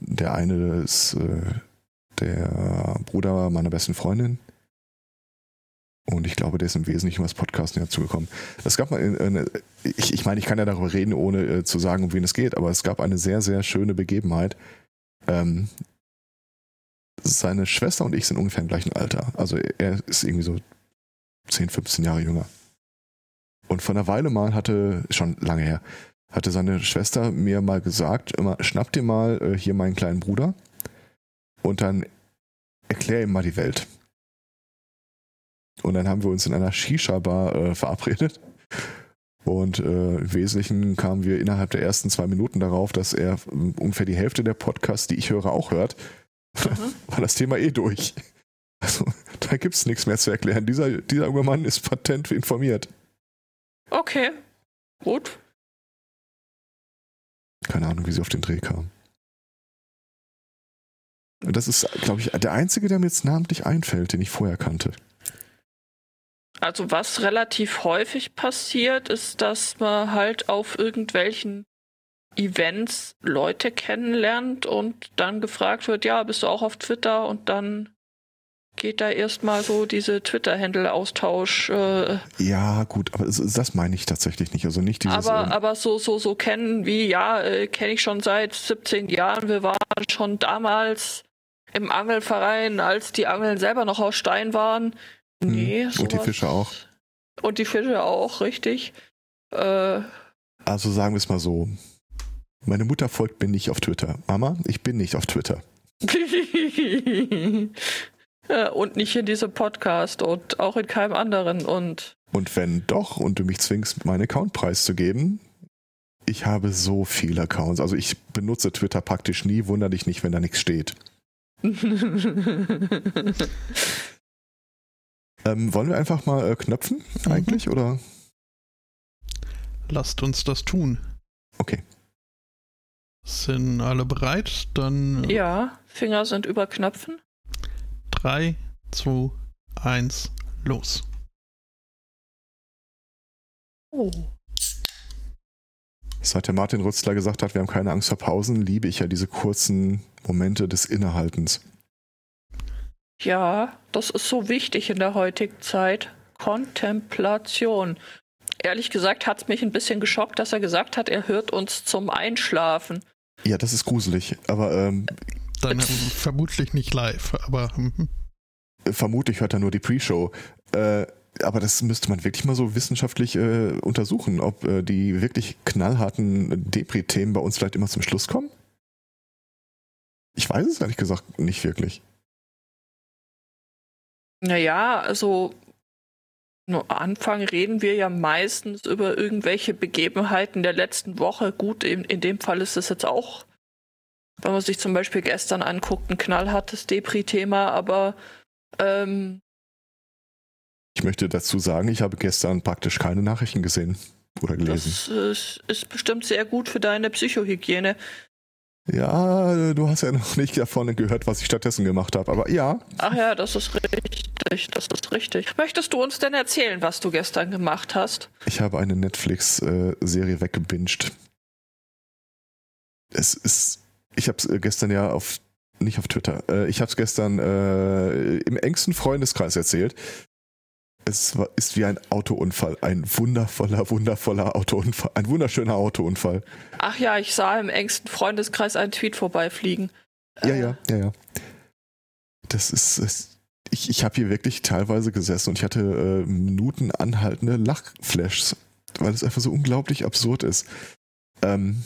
der eine ist äh, der Bruder meiner besten Freundin. Und ich glaube, der ist im Wesentlichen was Podcasten dazugekommen. Es gab mal, eine, ich, ich meine, ich kann ja darüber reden, ohne äh, zu sagen, um wen es geht, aber es gab eine sehr, sehr schöne Begebenheit. Ähm, seine Schwester und ich sind ungefähr im gleichen Alter. Also er ist irgendwie so 10, 15 Jahre jünger. Und vor einer Weile mal hatte, schon lange her, hatte seine Schwester mir mal gesagt, immer, schnapp dir mal äh, hier meinen kleinen Bruder und dann erklär ihm mal die Welt. Und dann haben wir uns in einer Shisha-Bar äh, verabredet. Und äh, im Wesentlichen kamen wir innerhalb der ersten zwei Minuten darauf, dass er ähm, ungefähr die Hälfte der Podcasts, die ich höre, auch hört. Mhm. War das Thema eh durch. Also, da gibt es nichts mehr zu erklären. Dieser, dieser junge Mann ist patent informiert. Okay, gut. Keine Ahnung, wie sie auf den Dreh kam. Das ist, glaube ich, der einzige, der mir jetzt namentlich einfällt, den ich vorher kannte. Also was relativ häufig passiert, ist, dass man halt auf irgendwelchen Events Leute kennenlernt und dann gefragt wird, ja, bist du auch auf Twitter? Und dann geht da erstmal so diese Twitter-Handle-Austausch. Äh, ja, gut, aber das meine ich tatsächlich nicht. Also nicht dieses. Aber, ähm, aber so, so, so kennen wie, ja, äh, kenne ich schon seit 17 Jahren. Wir waren schon damals im Angelverein, als die Angeln selber noch aus Stein waren. Hm. Nee. Und die Fische auch. Und die Fische auch, richtig. Äh, also sagen wir es mal so. Meine Mutter folgt mir nicht auf Twitter. Mama, ich bin nicht auf Twitter. und nicht in diesem Podcast und auch in keinem anderen. Und, und wenn doch und du mich zwingst, meinen Account preiszugeben, ich habe so viele Accounts. Also ich benutze Twitter praktisch nie, wunder dich nicht, wenn da nichts steht. Ähm, wollen wir einfach mal äh, knöpfen mhm. eigentlich, mhm. oder? Lasst uns das tun. Okay. Sind alle bereit? Dann. Äh, ja, Finger sind über Knöpfen. 3, 2, 1, los. Oh. Seit der Martin Rützler gesagt hat, wir haben keine Angst vor Pausen, liebe ich ja diese kurzen Momente des Innehaltens. Ja, das ist so wichtig in der heutigen Zeit. Kontemplation. Ehrlich gesagt hat es mich ein bisschen geschockt, dass er gesagt hat, er hört uns zum Einschlafen. Ja, das ist gruselig, aber ähm, dann vermutlich nicht live, aber hm. vermutlich hört er nur die Pre-Show. Äh, aber das müsste man wirklich mal so wissenschaftlich äh, untersuchen, ob äh, die wirklich knallharten Depri-Themen bei uns vielleicht immer zum Schluss kommen. Ich weiß es ehrlich gesagt nicht wirklich. Naja, also nur Anfang reden wir ja meistens über irgendwelche Begebenheiten der letzten Woche. Gut, in, in dem Fall ist es jetzt auch, wenn man sich zum Beispiel gestern anguckt, ein knallhartes Depri-Thema, aber ähm, ich möchte dazu sagen, ich habe gestern praktisch keine Nachrichten gesehen oder gelesen. Das ist, ist bestimmt sehr gut für deine Psychohygiene. Ja, du hast ja noch nicht davon gehört, was ich stattdessen gemacht habe, aber ja. Ach ja, das ist richtig, das ist richtig. Möchtest du uns denn erzählen, was du gestern gemacht hast? Ich habe eine Netflix-Serie weggebinged. Es ist, ich habe es äh, gestern ja auf, nicht auf Twitter, äh, ich habe es gestern äh, im engsten Freundeskreis erzählt. Es war, ist wie ein Autounfall. Ein wundervoller, wundervoller Autounfall. Ein wunderschöner Autounfall. Ach ja, ich sah im engsten Freundeskreis einen Tweet vorbeifliegen. Ja, äh. ja, ja, ja. Das ist. Das, ich ich habe hier wirklich teilweise gesessen und ich hatte äh, Minuten anhaltende Lachflashs, weil es einfach so unglaublich absurd ist. Ähm,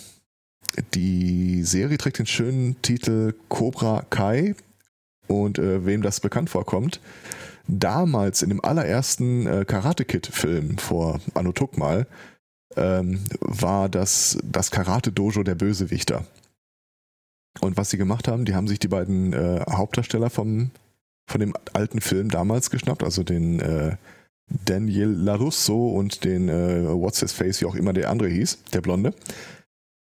die Serie trägt den schönen Titel Cobra Kai und äh, wem das bekannt vorkommt, damals in dem allerersten äh, Karate Kid-Film vor Anno mal ähm, war das das Karate Dojo der Bösewichter. Und was sie gemacht haben, die haben sich die beiden äh, Hauptdarsteller vom, von dem alten Film damals geschnappt, also den äh, Daniel LaRusso und den äh, What's His Face, wie auch immer der andere hieß, der Blonde,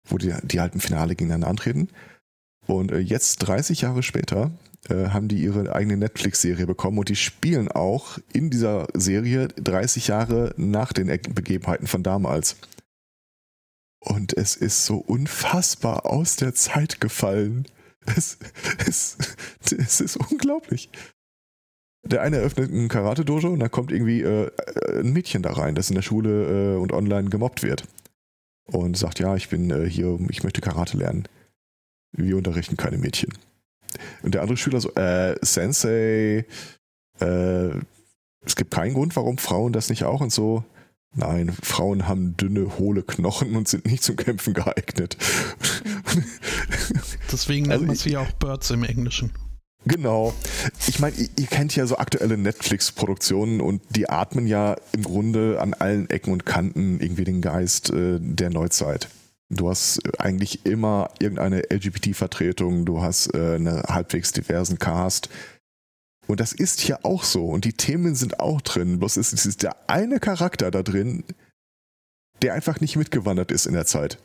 wo die, die halt im Finale gegeneinander antreten. Und äh, jetzt, 30 Jahre später, äh, haben die ihre eigene Netflix-Serie bekommen und die spielen auch in dieser Serie 30 Jahre nach den Begebenheiten von damals. Und es ist so unfassbar aus der Zeit gefallen. Es, es, es ist unglaublich. Der eine eröffnet ein Karate-Dojo und dann kommt irgendwie äh, ein Mädchen da rein, das in der Schule äh, und online gemobbt wird. Und sagt, ja, ich bin äh, hier, ich möchte Karate lernen. Wir unterrichten keine Mädchen. Und der andere Schüler so, äh, Sensei, äh, es gibt keinen Grund, warum Frauen das nicht auch und so. Nein, Frauen haben dünne, hohle Knochen und sind nicht zum Kämpfen geeignet. Deswegen nennt also man sie auch Birds im Englischen. Genau. Ich meine, ihr, ihr, kennt ja so aktuelle Netflix-Produktionen und die atmen ja im Grunde an allen Ecken und Kanten irgendwie den Geist äh, der Neuzeit. Du hast eigentlich immer irgendeine LGBT-Vertretung, du hast äh, einen halbwegs diversen Cast. Und das ist hier auch so. Und die Themen sind auch drin. Bloß ist, ist der eine Charakter da drin, der einfach nicht mitgewandert ist in der Zeit.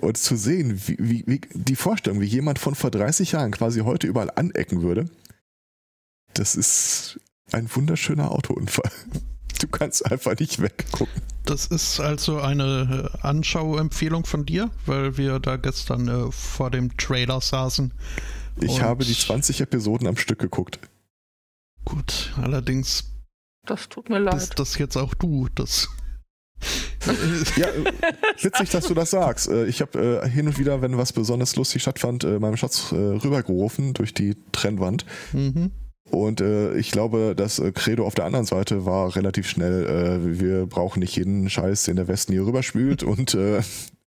Und zu sehen, wie, wie, wie die Vorstellung, wie jemand von vor 30 Jahren quasi heute überall anecken würde, das ist ein wunderschöner Autounfall. Du kannst einfach nicht weggucken. Das ist also eine äh, Anschauempfehlung von dir, weil wir da gestern äh, vor dem Trailer saßen. Ich habe die 20 Episoden am Stück geguckt. Gut, allerdings. Das tut mir leid. Bist das jetzt auch du, das ja, witzig, dass du das sagst. Äh, ich habe äh, hin und wieder, wenn was besonders lustig stattfand, äh, meinem Schatz rübergerufen durch die Trennwand. Mhm. Und äh, ich glaube, das Credo auf der anderen Seite war relativ schnell, äh, wir brauchen nicht jeden Scheiß, den der Westen hier rüberspült. und äh,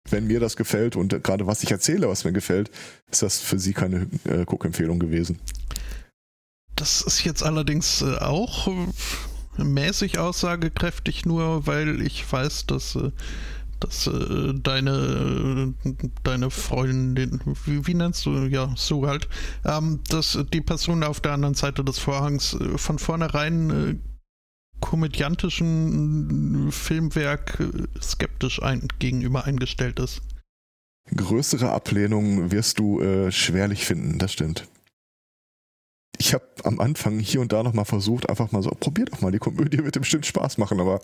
wenn mir das gefällt und gerade was ich erzähle, was mir gefällt, ist das für sie keine äh, Guckempfehlung gewesen. Das ist jetzt allerdings auch mäßig aussagekräftig nur, weil ich weiß, dass, äh, dass äh, deine, deine Freundin, wie, wie nennst du, ja, so halt, ähm, dass die Person auf der anderen Seite des Vorhangs äh, von vornherein komödiantischen Filmwerk skeptisch ein, gegenüber eingestellt ist. Größere Ablehnung wirst du äh, schwerlich finden, das stimmt ich habe am Anfang hier und da noch mal versucht, einfach mal so, probiert doch mal, die Komödie wird bestimmt Spaß machen, aber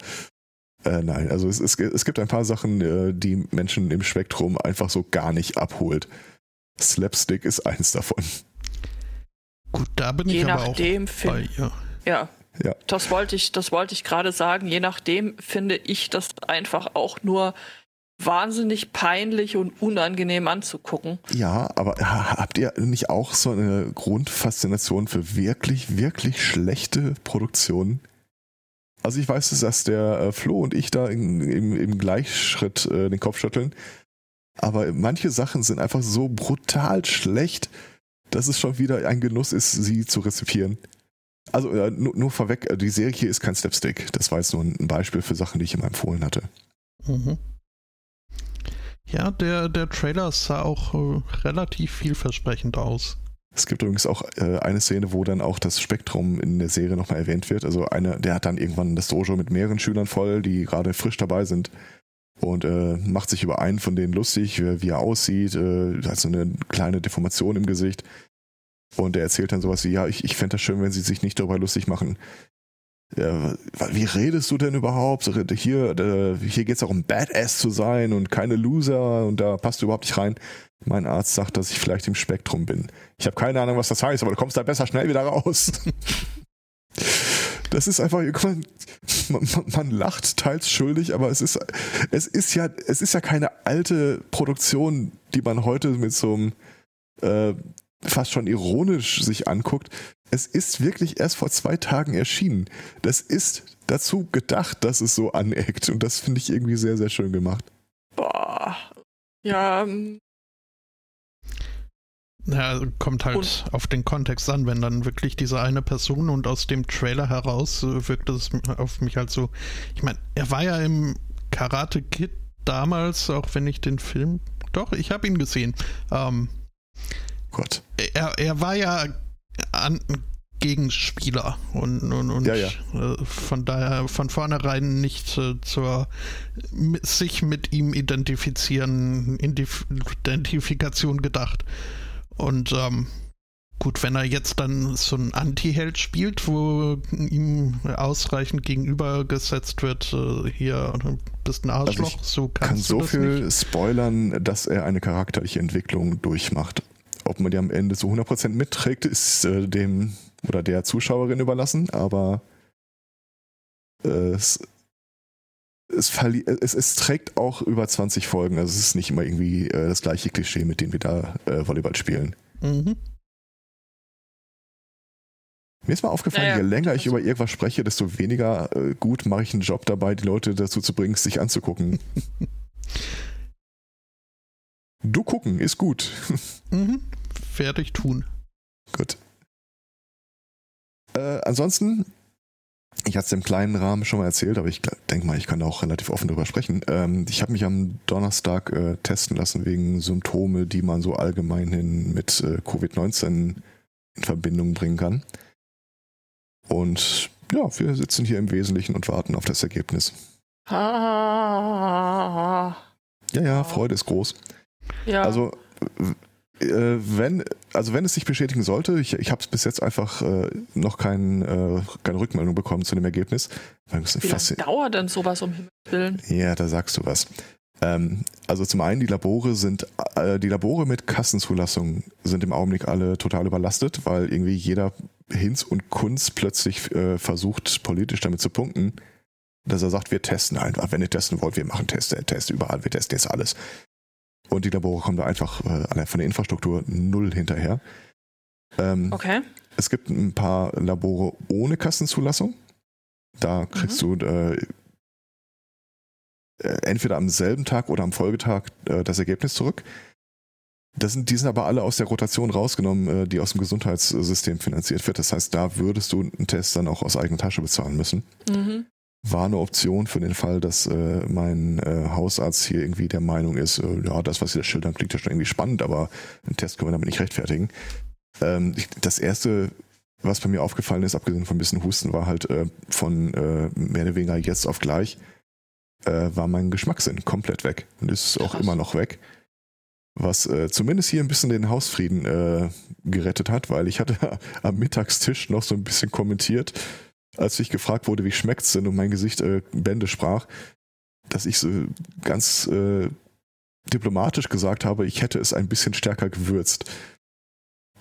äh, nein, also es, es, es, gibt ein paar Sachen, äh, die Menschen im Spektrum einfach so gar nicht abholt. Slapstick ist eins davon. Gut, da bin Je ich aber auch bei ihr. Ja. Ja. Das wollte ich, das wollte ich gerade sagen. Je nachdem finde ich das einfach auch nur wahnsinnig peinlich und unangenehm anzugucken. Ja, aber habt ihr nicht auch so eine Grundfaszination für wirklich, wirklich schlechte Produktionen? Also ich weiß, dass der äh, Flo und ich da in, im, im, Gleichschritt äh, den Kopf schütteln. Aber manche Sachen sind einfach so brutal schlecht, dass es schon wieder ein Genuss ist, sie zu rezipieren. Also äh, nur, nur, vorweg, äh, die Serie hier ist kein Slapstick. Das war jetzt nur ein Beispiel für Sachen, die ich immer empfohlen hatte. Mhm. Ja, der, der Trailer sah auch äh, relativ vielversprechend aus. Es gibt übrigens auch äh, eine Szene, wo dann auch das Spektrum in der Serie nochmal erwähnt wird. Also eine, der hat dann irgendwann das Dojo mit mehreren Schülern voll, die gerade frisch dabei sind und äh, macht sich über einen von denen lustig, wie, wie er aussieht, äh, hat so eine kleine Deformation im Gesicht. Und er erzählt dann sowas wie, ja, ich, ich fände das schön, wenn sie sich nicht darüber lustig machen, wie redest du denn überhaupt? Hier, hier geht es auch um Badass zu sein und keine Loser und da passt du überhaupt nicht rein. Mein Arzt sagt, dass ich vielleicht im Spektrum bin. Ich habe keine Ahnung, was das heißt, aber du kommst da besser schnell wieder raus. das ist einfach, man, man, man, lacht teils schuldig, aber es ist, es ist ja, es ist ja keine alte Produktion, die man heute mit so einem äh, fast schon ironisch sich anguckt, es ist wirklich erst vor zwei Tagen erschienen. Das ist dazu gedacht, dass es so aneckt. Und das finde ich irgendwie sehr, sehr schön gemacht. Boah. Ja. Ähm. Ja, kommt halt und? auf den Kontext an, wenn dann wirklich diese eine Person und aus dem Trailer heraus äh, wirkt es auf mich halt so. Ich meine, er war ja im Karate Kid damals, auch wenn ich den Film. Doch, ich habe ihn gesehen. Ähm, Gott. Er, er war ja an, Gegenspieler und, und, und ja, ja. Äh, von daher von vornherein nicht äh, zur sich mit ihm identifizieren, Identifikation gedacht. Und ähm, gut, wenn er jetzt dann so ein Anti-Held spielt, wo ihm ausreichend gegenübergesetzt wird, äh, hier bist ein also Arschloch, also so kannst kann so viel nicht. spoilern, dass er eine charakterliche Entwicklung durchmacht ob man die am Ende zu 100% mitträgt, ist äh, dem oder der Zuschauerin überlassen, aber äh, es, es, es, es, trägt auch über 20 Folgen, also es ist nicht immer irgendwie äh, das gleiche Klischee, mit dem wir da äh, Volleyball spielen. Mhm. Mir ist mal aufgefallen, naja, je länger ich über irgendwas spreche, desto weniger äh, gut mache ich einen Job dabei, die Leute dazu zu bringen, sich anzugucken. du gucken, ist gut. mhm. Fertig tun. Gut. Äh, ansonsten, ich hatte es im kleinen Rahmen schon mal erzählt, aber ich denke mal, ich kann da auch relativ offen drüber sprechen. Ähm, ich habe mich am Donnerstag äh, testen lassen wegen Symptome, die man so allgemein mit äh, Covid-19 in Verbindung bringen kann. Und ja, wir sitzen hier im Wesentlichen und warten auf das Ergebnis. Ja, ja, Freude ist groß. Ja. Also äh, wenn, also wenn es sich bestätigen sollte, ich, ich habe es bis jetzt einfach äh, noch kein, äh, keine Rückmeldung bekommen zu dem Ergebnis. Wie lange dauert denn sowas um Himmels Willen? Ja, da sagst du was. Ähm, also zum einen die Labore sind, äh, die Labore mit Kassenzulassung sind im Augenblick alle total überlastet, weil irgendwie jeder Hinz und Kunz plötzlich äh, versucht, politisch damit zu punkten, dass er sagt, wir testen einfach. Wenn ihr testen wollt, wir machen Tests, Tests überall, wir testen jetzt alles. Und die Labore kommen da einfach äh, von der Infrastruktur null hinterher. Ähm, okay. Es gibt ein paar Labore ohne Kassenzulassung. Da kriegst mhm. du äh, äh, entweder am selben Tag oder am Folgetag äh, das Ergebnis zurück. Das sind, die sind aber alle aus der Rotation rausgenommen, äh, die aus dem Gesundheitssystem finanziert wird. Das heißt, da würdest du einen Test dann auch aus eigener Tasche bezahlen müssen. Mhm. War eine Option für den Fall, dass äh, mein äh, Hausarzt hier irgendwie der Meinung ist, äh, ja, das, was sie da schildern, klingt ja schon irgendwie spannend, aber einen Test können wir damit nicht rechtfertigen. Ähm, ich, das erste, was bei mir aufgefallen ist, abgesehen von ein bisschen Husten, war halt äh, von äh, mehr oder weniger jetzt auf gleich, war mein Geschmackssinn komplett weg. Und ist auch immer noch weg. Was äh, zumindest hier ein bisschen den Hausfrieden äh, gerettet hat, weil ich hatte am Mittagstisch noch so ein bisschen kommentiert, als ich gefragt wurde, wie schmeckt's denn und mein Gesicht äh, Bände sprach, dass ich so ganz äh, diplomatisch gesagt habe, ich hätte es ein bisschen stärker gewürzt.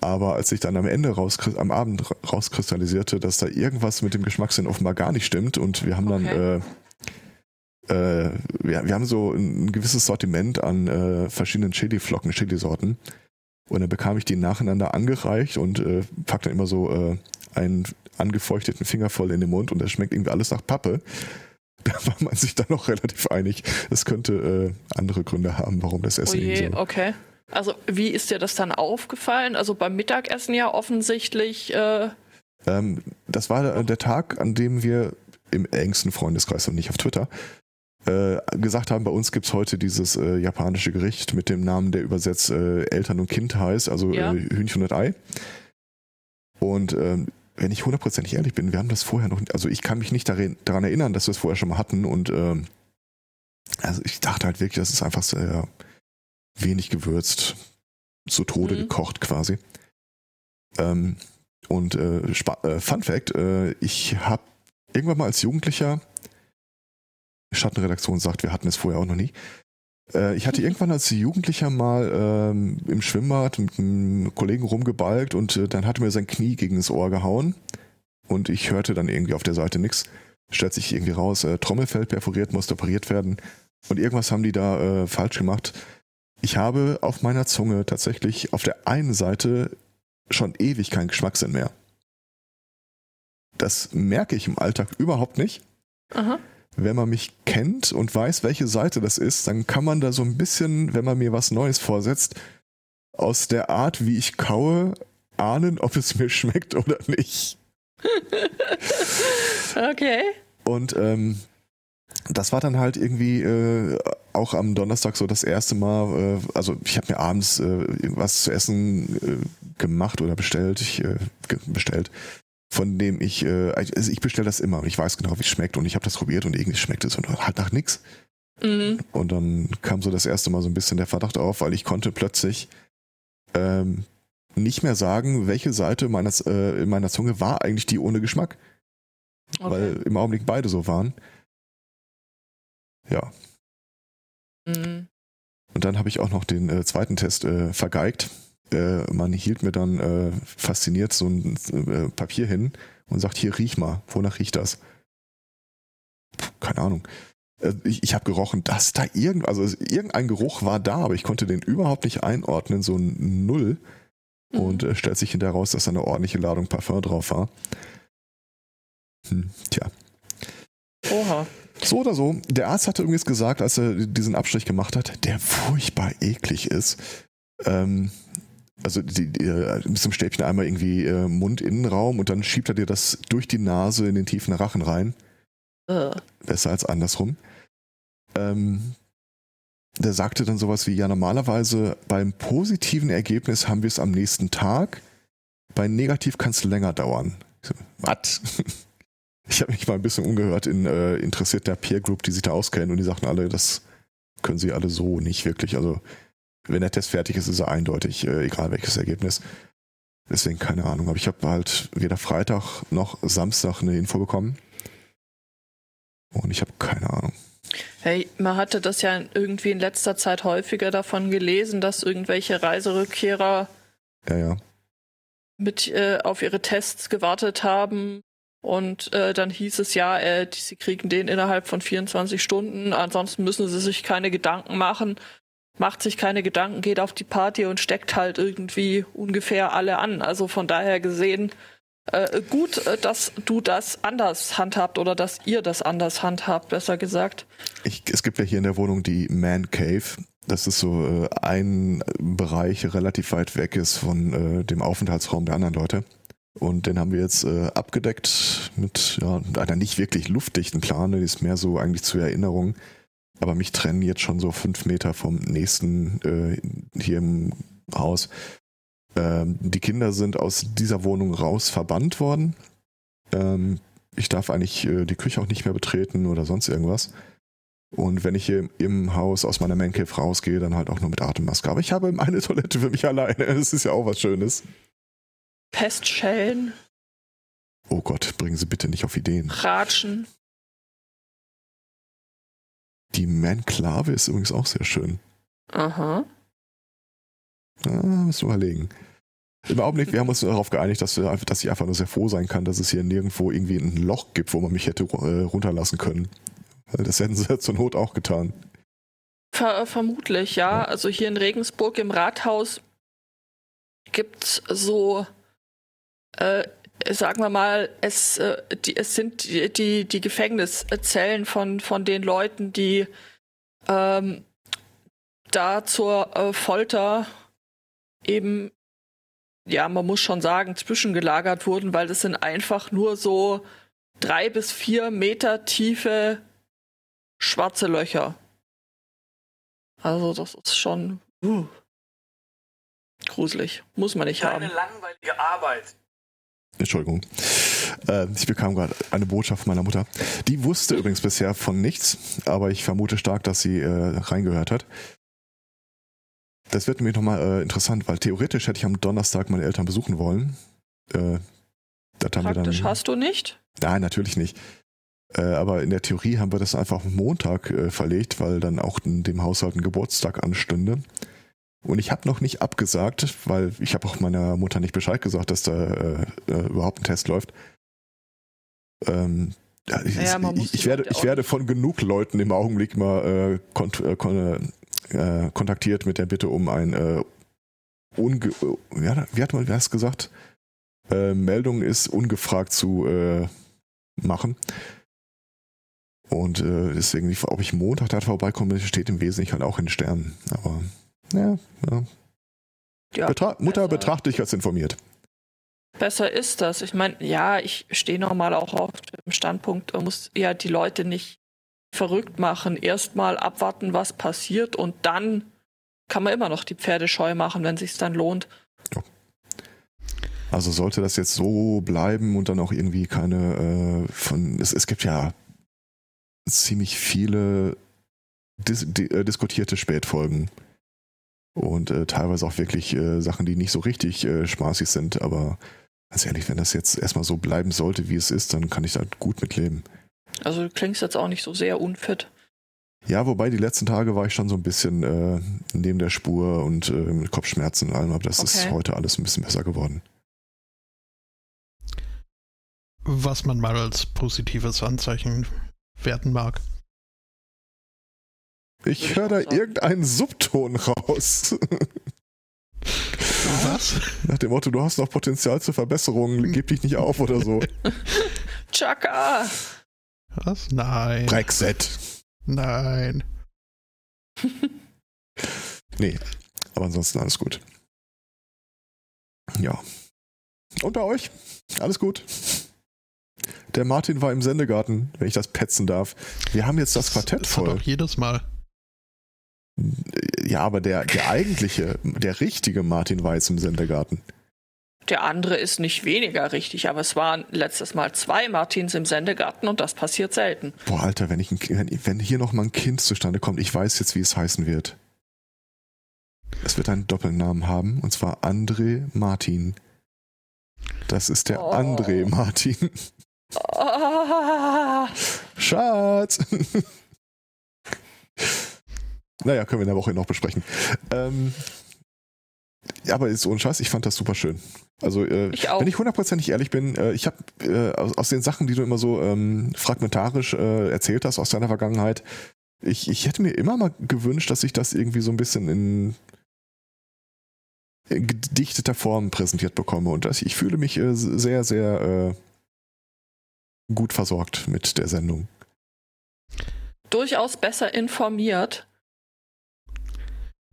Aber als ich dann am Ende raus, am Abend rauskristallisierte, dass da irgendwas mit dem Geschmackssinn offenbar gar nicht stimmt und wir haben okay. dann äh, äh, wir, wir haben so ein gewisses Sortiment an äh, verschiedenen Chili-Flocken, Chili-Sorten. Und dann bekam ich die nacheinander angereicht und äh, packte dann immer so äh, einen angefeuchteten Finger voll in den Mund und das schmeckt irgendwie alles nach Pappe. Da war man sich dann noch relativ einig. Es könnte äh, andere Gründe haben, warum das Essen oh je, so. okay. Also wie ist dir das dann aufgefallen? Also beim Mittagessen ja offensichtlich. Äh ähm, das war der, der Tag, an dem wir im engsten Freundeskreis und nicht auf Twitter äh, gesagt haben, bei uns gibt es heute dieses äh, japanische Gericht mit dem Namen, der übersetzt äh, Eltern und Kind heißt, also ja. Äh, Hühnchen und Ei. Und ähm, wenn ich hundertprozentig ehrlich bin, wir haben das vorher noch, also ich kann mich nicht darin, daran erinnern, dass wir es vorher schon mal hatten und ähm, also ich dachte halt wirklich, das ist einfach sehr wenig gewürzt, zu Tode mhm. gekocht quasi. Ähm, und äh, äh, Fun Fact, ich habe irgendwann mal als Jugendlicher Schattenredaktion sagt, wir hatten es vorher auch noch nie. Äh, ich hatte irgendwann als Jugendlicher mal ähm, im Schwimmbad mit einem Kollegen rumgebalgt und äh, dann hatte mir sein Knie gegen das Ohr gehauen und ich hörte dann irgendwie auf der Seite nichts. Stellt sich irgendwie raus, äh, Trommelfell perforiert, musste operiert werden und irgendwas haben die da äh, falsch gemacht. Ich habe auf meiner Zunge tatsächlich auf der einen Seite schon ewig keinen Geschmackssinn mehr. Das merke ich im Alltag überhaupt nicht. Aha wenn man mich kennt und weiß, welche Seite das ist, dann kann man da so ein bisschen, wenn man mir was Neues vorsetzt, aus der Art, wie ich kaue, ahnen, ob es mir schmeckt oder nicht. okay. Und ähm, das war dann halt irgendwie äh, auch am Donnerstag so das erste Mal, äh, also ich habe mir abends äh, irgendwas zu essen äh, gemacht oder bestellt, ich äh, bestellt von dem ich, äh, also ich bestelle das immer und ich weiß genau, wie es schmeckt und ich habe das probiert und irgendwie schmeckt es und halt nach nichts. Mhm. Und dann kam so das erste Mal so ein bisschen der Verdacht auf, weil ich konnte plötzlich ähm, nicht mehr sagen, welche Seite meiner, äh, in meiner Zunge war eigentlich die ohne Geschmack. Okay. Weil im Augenblick beide so waren. Ja. Mhm. Und dann habe ich auch noch den äh, zweiten Test äh, vergeigt äh, man hielt mir dann äh, fasziniert so ein äh, Papier hin und sagt, hier riech mal, wonach riecht das? Puh, keine Ahnung. Äh, ich, ich habe gerochen, dass da irgend, also irgendein Geruch war da, aber ich konnte den überhaupt nicht einordnen, so ein Null. Mhm. Und äh, stellt sich hinterher raus, dass da eine ordentliche Ladung Parfum drauf war. Hm, tja. Oha. So oder so, der Arzt hatte übrigens gesagt, als er diesen Abstrich gemacht hat, der furchtbar eklig ist. Ähm, also die, die, mit dem Stäbchen einmal irgendwie äh, Mundinnenraum und dann schiebt er dir das durch die Nase in den tiefen Rachen rein. Uh. Besser als andersrum. Ähm, der sagte dann sowas wie, ja, normalerweise beim positiven Ergebnis haben wir es am nächsten Tag, bei negativ kann es länger dauern. So, Was? Ich habe mich mal ein bisschen umgehört in äh, interessierter Peer Group, die sich da auskennen und die sagten alle, das können sie alle so nicht wirklich. Also wenn der Test fertig ist, ist er eindeutig, äh, egal welches Ergebnis. Deswegen keine Ahnung. Aber ich habe halt weder Freitag noch Samstag eine Info bekommen. Und ich habe keine Ahnung. Hey, man hatte das ja irgendwie in letzter Zeit häufiger davon gelesen, dass irgendwelche Reiserückkehrer ja, ja. mit äh, auf ihre Tests gewartet haben und äh, dann hieß es ja, äh, die, sie kriegen den innerhalb von 24 Stunden, ansonsten müssen sie sich keine Gedanken machen macht sich keine Gedanken, geht auf die Party und steckt halt irgendwie ungefähr alle an. Also von daher gesehen, äh, gut, äh, dass du das anders handhabt oder dass ihr das anders handhabt, besser gesagt. Ich, es gibt ja hier in der Wohnung die Man Cave. Das ist so äh, ein Bereich relativ weit weg ist von äh, dem Aufenthaltsraum der anderen Leute. Und den haben wir jetzt äh, abgedeckt mit ja, einer nicht wirklich luftdichten Plane, die ist mehr so eigentlich zur Erinnerung aber mich trennen jetzt schon so fünf Meter vom nächsten äh, hier im Haus. Ähm, die Kinder sind aus dieser Wohnung raus verbannt worden. Ähm, ich darf eigentlich äh, die Küche auch nicht mehr betreten oder sonst irgendwas. Und wenn ich hier im Haus aus meiner Mancave rausgehe, dann halt auch nur mit Atemmaske. Aber ich habe eine Toilette für mich alleine. Das ist ja auch was Schönes. Pestschellen. Oh Gott, bringen Sie bitte nicht auf Ideen. Ratschen. Die Manklave ist übrigens auch sehr schön. Aha. Ah, müssen wir überlegen. Im Augenblick, wir haben uns darauf geeinigt, dass, wir, dass ich einfach nur sehr froh sein kann, dass es hier nirgendwo irgendwie ein Loch gibt, wo man mich hätte äh, runterlassen können. Das hätten sie zur Not auch getan. Ver vermutlich, ja. ja. Also hier in Regensburg im Rathaus gibt es so äh, sagen wir mal, es, äh, die, es sind die, die, die Gefängniszellen von, von den Leuten, die ähm, da zur äh, Folter eben, ja, man muss schon sagen, zwischengelagert wurden, weil das sind einfach nur so drei bis vier Meter tiefe schwarze Löcher. Also das ist schon uh, gruselig. Muss man nicht Keine haben. Eine langweilige Arbeit. Entschuldigung. Äh, ich bekam gerade eine Botschaft von meiner Mutter. Die wusste übrigens bisher von nichts, aber ich vermute stark, dass sie äh, reingehört hat. Das wird mir nochmal äh, interessant, weil theoretisch hätte ich am Donnerstag meine Eltern besuchen wollen. Äh, Praktisch dann, hast du nicht? Nein, natürlich nicht. Äh, aber in der Theorie haben wir das einfach auf Montag äh, verlegt, weil dann auch in dem Haushalt ein Geburtstag anstünde. Und ich habe noch nicht abgesagt, weil ich habe auch meiner Mutter nicht Bescheid gesagt, dass da äh, äh, überhaupt ein Test läuft. Ähm, ich, ja, ich, ich werde, ich werde von genug Leuten im Augenblick mal äh, kont äh, kon äh, kontaktiert mit der Bitte um ein äh, unge ja, wie hat man das gesagt? Äh, Meldung ist ungefragt zu äh, machen. Und äh, deswegen, ob ich Montag da vorbeikomme, steht im Wesentlichen halt auch in Sternen. Aber ja, ja. ja Betra Mutter betrachte ich als informiert. Besser ist das. Ich meine, ja, ich stehe nochmal auch auf dem Standpunkt, man muss ja die Leute nicht verrückt machen. Erstmal abwarten, was passiert und dann kann man immer noch die Pferde scheu machen, wenn sich dann lohnt. Ja. Also sollte das jetzt so bleiben und dann auch irgendwie keine äh, von es, es gibt ja ziemlich viele dis, di, äh, diskutierte Spätfolgen und äh, teilweise auch wirklich äh, Sachen, die nicht so richtig äh, spaßig sind. Aber ganz ehrlich, wenn das jetzt erstmal so bleiben sollte, wie es ist, dann kann ich da gut mitleben. Also du klingst jetzt auch nicht so sehr unfit. Ja, wobei die letzten Tage war ich schon so ein bisschen äh, neben der Spur und äh, mit Kopfschmerzen und allem, aber das ist Okay. heute alles ein bisschen besser geworden. Was man mal als positives Anzeichen werten mag. Ich höre da irgendeinen Subton raus. Was? Nach dem Motto, du hast noch Potenzial zur Verbesserung, gib dich nicht auf oder so. Chaka! Was? Nein. Brexit. Nein. Nee, aber ansonsten alles gut. Ja. Und bei euch? Alles gut? Der Martin war im Sendegarten, wenn ich das petzen darf. Wir haben jetzt das Quartett ist er voll. doch jedes Mal. Ja, aber der, der eigentliche, der richtige Martin jetzt im Sendegarten. Der andere ist nicht weniger richtig, aber es waren letztes Mal zwei Martins im Sendegarten und das passiert selten. Boah, Alter, wenn, ich ein, wenn, wenn hier noch mal ein Kind zustande kommt, ich weiß jetzt, wie es heißen wird. Es wird einen Doppelnamen haben, und zwar André Martin. Das ist der Oh. André Martin. Ah, Schatz! Naja, können wir in der Woche noch besprechen. Ähm, ja, aber ist ohne Scheiß, ich fand das super schön. Also, äh, ich wenn ich hundertprozentig ehrlich bin, äh, ich habe äh, aus, aus den Sachen, die du immer so ähm, fragmentarisch äh, erzählt hast aus deiner Vergangenheit, ich, ich hätte mir immer mal gewünscht, dass ich das irgendwie so ein bisschen in, in gedichteter Form präsentiert bekomme. Und das, ich fühle mich äh, sehr, sehr äh, gut versorgt mit der Sendung. Durchaus besser informiert.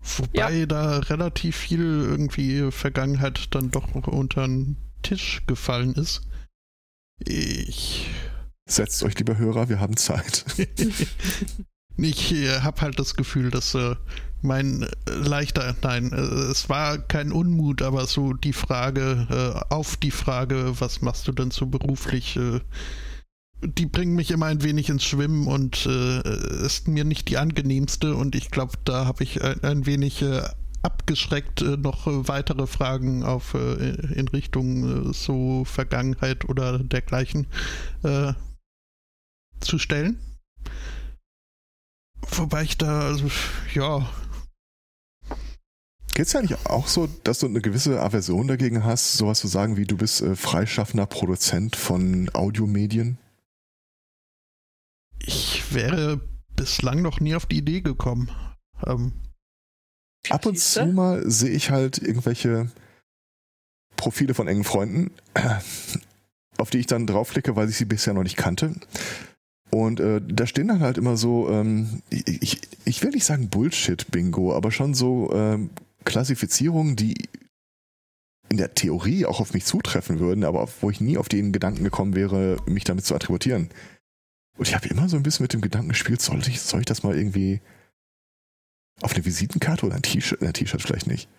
Wobei da relativ viel irgendwie Vergangenheit dann doch unter den Tisch gefallen ist. Ich, Setzt euch, lieber Hörer, wir haben Zeit. ich äh, habe halt das Gefühl, dass äh, mein äh, leichter, nein, äh, es war kein Unmut, aber so die Frage, äh, auf die Frage, was machst du denn so beruflich, äh, die bringen mich immer ein wenig ins Schwimmen und äh, ist mir nicht die angenehmste und ich glaube, da habe ich ein, ein wenig äh, abgeschreckt, äh, noch äh, weitere Fragen auf äh, in Richtung äh, so Vergangenheit oder dergleichen zu stellen. Wobei ich da, also, ja, Geht's ja nicht auch so, dass du eine gewisse Aversion dagegen hast, sowas zu sagen wie du bist freischaffender Produzent von Audiomedien? Ich wäre bislang noch nie auf die Idee gekommen. Ähm, Ab und zu mal sehe ich halt irgendwelche Profile von engen Freunden, auf die ich dann draufklicke, weil ich sie bisher noch nicht kannte. Und äh, da stehen dann halt immer so, ähm, ich, ich will nicht sagen Bullshit-Bingo, aber schon so ähm, Klassifizierungen, die in der Theorie auch auf mich zutreffen würden, aber auf, wo ich nie auf den Gedanken gekommen wäre, mich damit zu attributieren. Und ich habe immer so ein bisschen mit dem Gedanken gespielt, soll ich, soll ich das mal irgendwie auf eine Visitenkarte oder ein T-Shirt? Ein T-Shirt vielleicht nicht.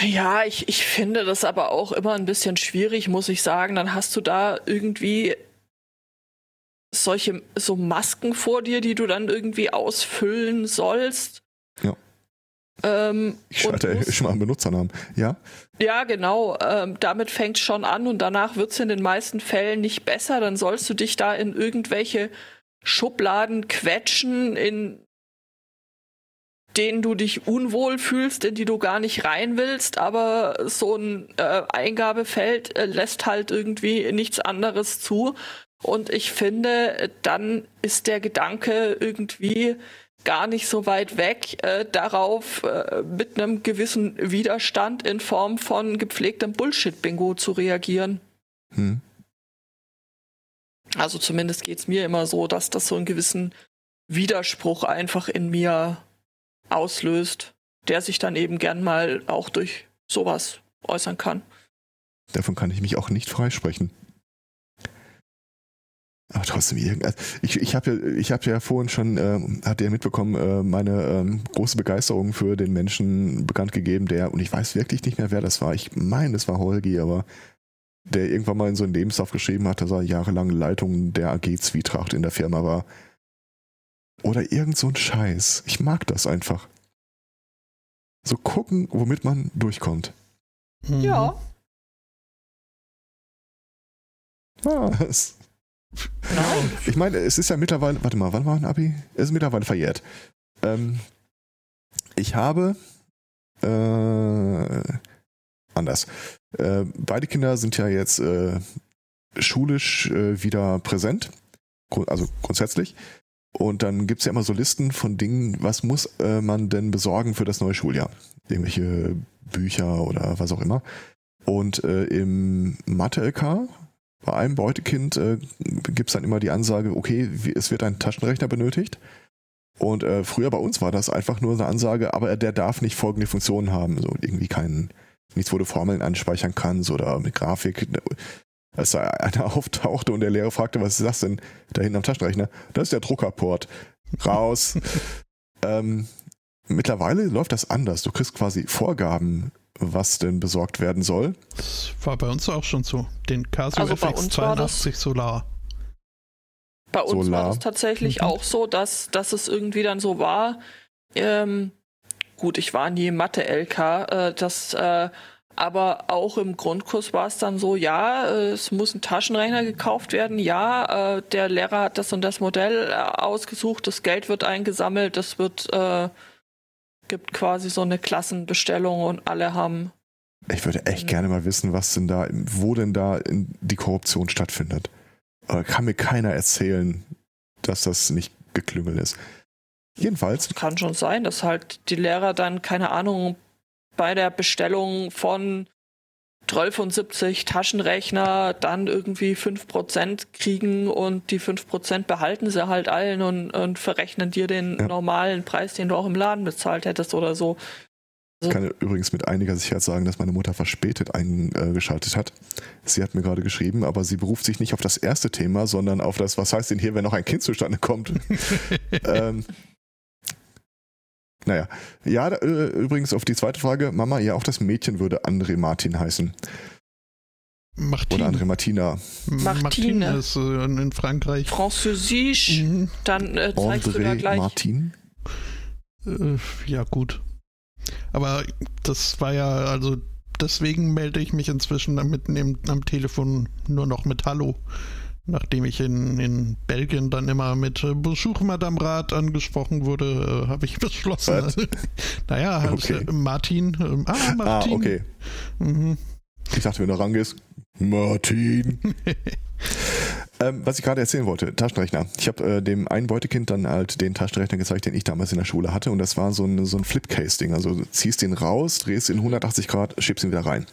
Ja, ich, ich finde das aber auch immer ein bisschen schwierig, muss ich sagen. Dann hast du da irgendwie solche so Masken vor dir, die du dann irgendwie ausfüllen sollst. Ja. Ähm, Ich schalte schon mal einen Benutzernamen. Ja, Ja, genau. Ähm, damit fängt schon an und danach wird es in den meisten Fällen nicht besser. Dann sollst du dich da in irgendwelche Schubladen quetschen, in denen du dich unwohl fühlst, in die du gar nicht rein willst, aber so ein äh, Eingabefeld äh, lässt halt irgendwie nichts anderes zu. Und ich finde, dann ist der Gedanke irgendwie gar nicht so weit weg, äh, darauf äh, mit einem gewissen Widerstand in Form von gepflegtem Bullshit-Bingo zu reagieren. hm. Also zumindest geht's mir immer so, dass das so einen gewissen Widerspruch einfach in mir auslöst, der sich dann eben gern mal auch durch sowas äußern kann. davon kann ich mich auch nicht freisprechen. Aber trotzdem, ich, ich habe ja, ich hab ja vorhin schon, ähm, hat ihr mitbekommen, äh, meine ähm, große Begeisterung für den Menschen bekannt gegeben, der, und ich weiß wirklich nicht mehr, wer das war. Ich meine, es war Holgi, aber der irgendwann mal in so einen Lebenslauf geschrieben hat, dass er jahrelang Leitung der AG Zwietracht in der Firma war. Oder irgend so ein Scheiß. Ich mag das einfach. So gucken, womit man durchkommt. mhm. Ja, Was? Ich meine, es ist ja mittlerweile, warte mal, wann war ein Abi? Es ist mittlerweile verjährt. Ähm, ich habe äh, anders. Äh, beide Kinder sind ja jetzt äh, schulisch äh, wieder präsent, also grundsätzlich. Und dann gibt es ja immer so Listen von Dingen, was muss äh, man denn besorgen für das neue Schuljahr? Irgendwelche Bücher oder was auch immer. Und äh, im Mathe-LK bei einem Beutekind äh, gibt es dann immer die Ansage, okay, es wird ein Taschenrechner benötigt. Und äh, früher bei uns war das einfach nur eine Ansage, aber der darf nicht folgende Funktionen haben. So irgendwie kein, nichts, wo du Formeln anspeichern kannst oder mit Grafik. Als da einer auftauchte und der Lehrer fragte, was ist das denn da hinten am Taschenrechner? Das ist der Druckerport. Raus. ähm, mittlerweile läuft das anders. Du kriegst quasi Vorgaben, was denn besorgt werden soll. Das war bei uns auch schon so. Den Casio Also bei uns war das- FX82 Solar. Bei uns Solar. war es tatsächlich Mhm. auch so, dass, dass es irgendwie dann so war. Ähm, gut, ich war nie Mathe-LK, äh, das, äh, aber auch im Grundkurs war es dann so, ja, äh, es muss ein Taschenrechner gekauft werden, ja, äh, der Lehrer hat das und das Modell äh, ausgesucht, das Geld wird eingesammelt, das wird, äh, gibt quasi so eine Klassenbestellung und alle haben Ich würde echt gerne mal wissen, was denn da, wo denn da die Korruption stattfindet. Aber kann mir keiner erzählen, dass das nicht geklüngel ist. Jedenfalls, kann schon sein, dass halt die Lehrer dann, keine Ahnung, bei der Bestellung von 1270 Taschenrechner dann irgendwie 5% kriegen und die 5% behalten sie halt allen und, und verrechnen dir den Ja. normalen Preis, den du auch im Laden bezahlt hättest oder so. ich kann übrigens mit einiger Sicherheit sagen, dass meine Mutter verspätet eingeschaltet hat. Sie hat mir gerade geschrieben, aber sie beruft sich nicht auf das erste Thema, sondern auf das, was heißt denn hier, wenn noch ein Kind zustande kommt. ähm, naja, ja, da, äh, übrigens auf die zweite Frage, Mama, ja, auch das Mädchen würde André Martin heißen. Oder André Martin. Martina. Martine. Martin ist äh, in Frankreich. Französisch, Mhm. dann äh, zeigst du da André gleich. Martin? Äh, ja, gut. Aber das war ja, also deswegen melde ich mich inzwischen damit neben, am Telefon nur noch mit Hallo. Nachdem ich in, in Belgien dann immer mit äh, Bonjour Madame Rat angesprochen wurde, äh, habe ich beschlossen. Was? naja, halt, Okay. äh, Martin. ähm, ah, Ah, Martin. okay. Mhm. Ich dachte, wenn du rangehst, Martin. ähm, was ich gerade erzählen wollte, Taschenrechner. Ich habe äh, dem einen Beutekind dann halt den Taschenrechner gezeigt, den ich damals in der Schule hatte. Und das war so ein, so ein Flipcase-Ding. Also du ziehst den raus, drehst ihn 180 Grad, schiebst ihn wieder rein.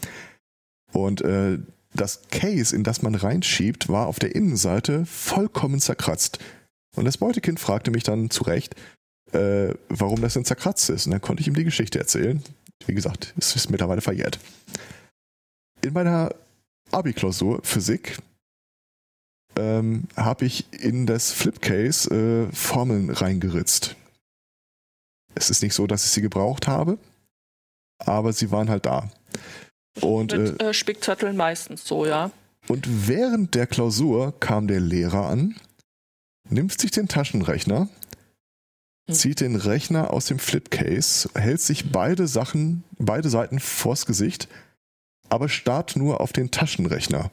Und äh, das Case, in das man reinschiebt, war auf der Innenseite vollkommen zerkratzt. Und das Beutekind fragte mich dann zu Recht, äh, warum das denn zerkratzt ist. Und dann konnte ich ihm die Geschichte erzählen. Wie gesagt, es ist mittlerweile verjährt. In meiner Abi-Klausur Physik ähm, habe ich in das Flipcase äh, Formeln reingeritzt. Es ist nicht so, dass ich sie gebraucht habe, aber sie waren halt da. Und, äh, Mit äh, Spickzetteln meistens so, ja. und während der Klausur kam der Lehrer an, nimmt sich den Taschenrechner, Hm. zieht den Rechner aus dem Flipcase, hält sich beide Sachen, beide Seiten vors Gesicht, aber starrt nur auf den Taschenrechner.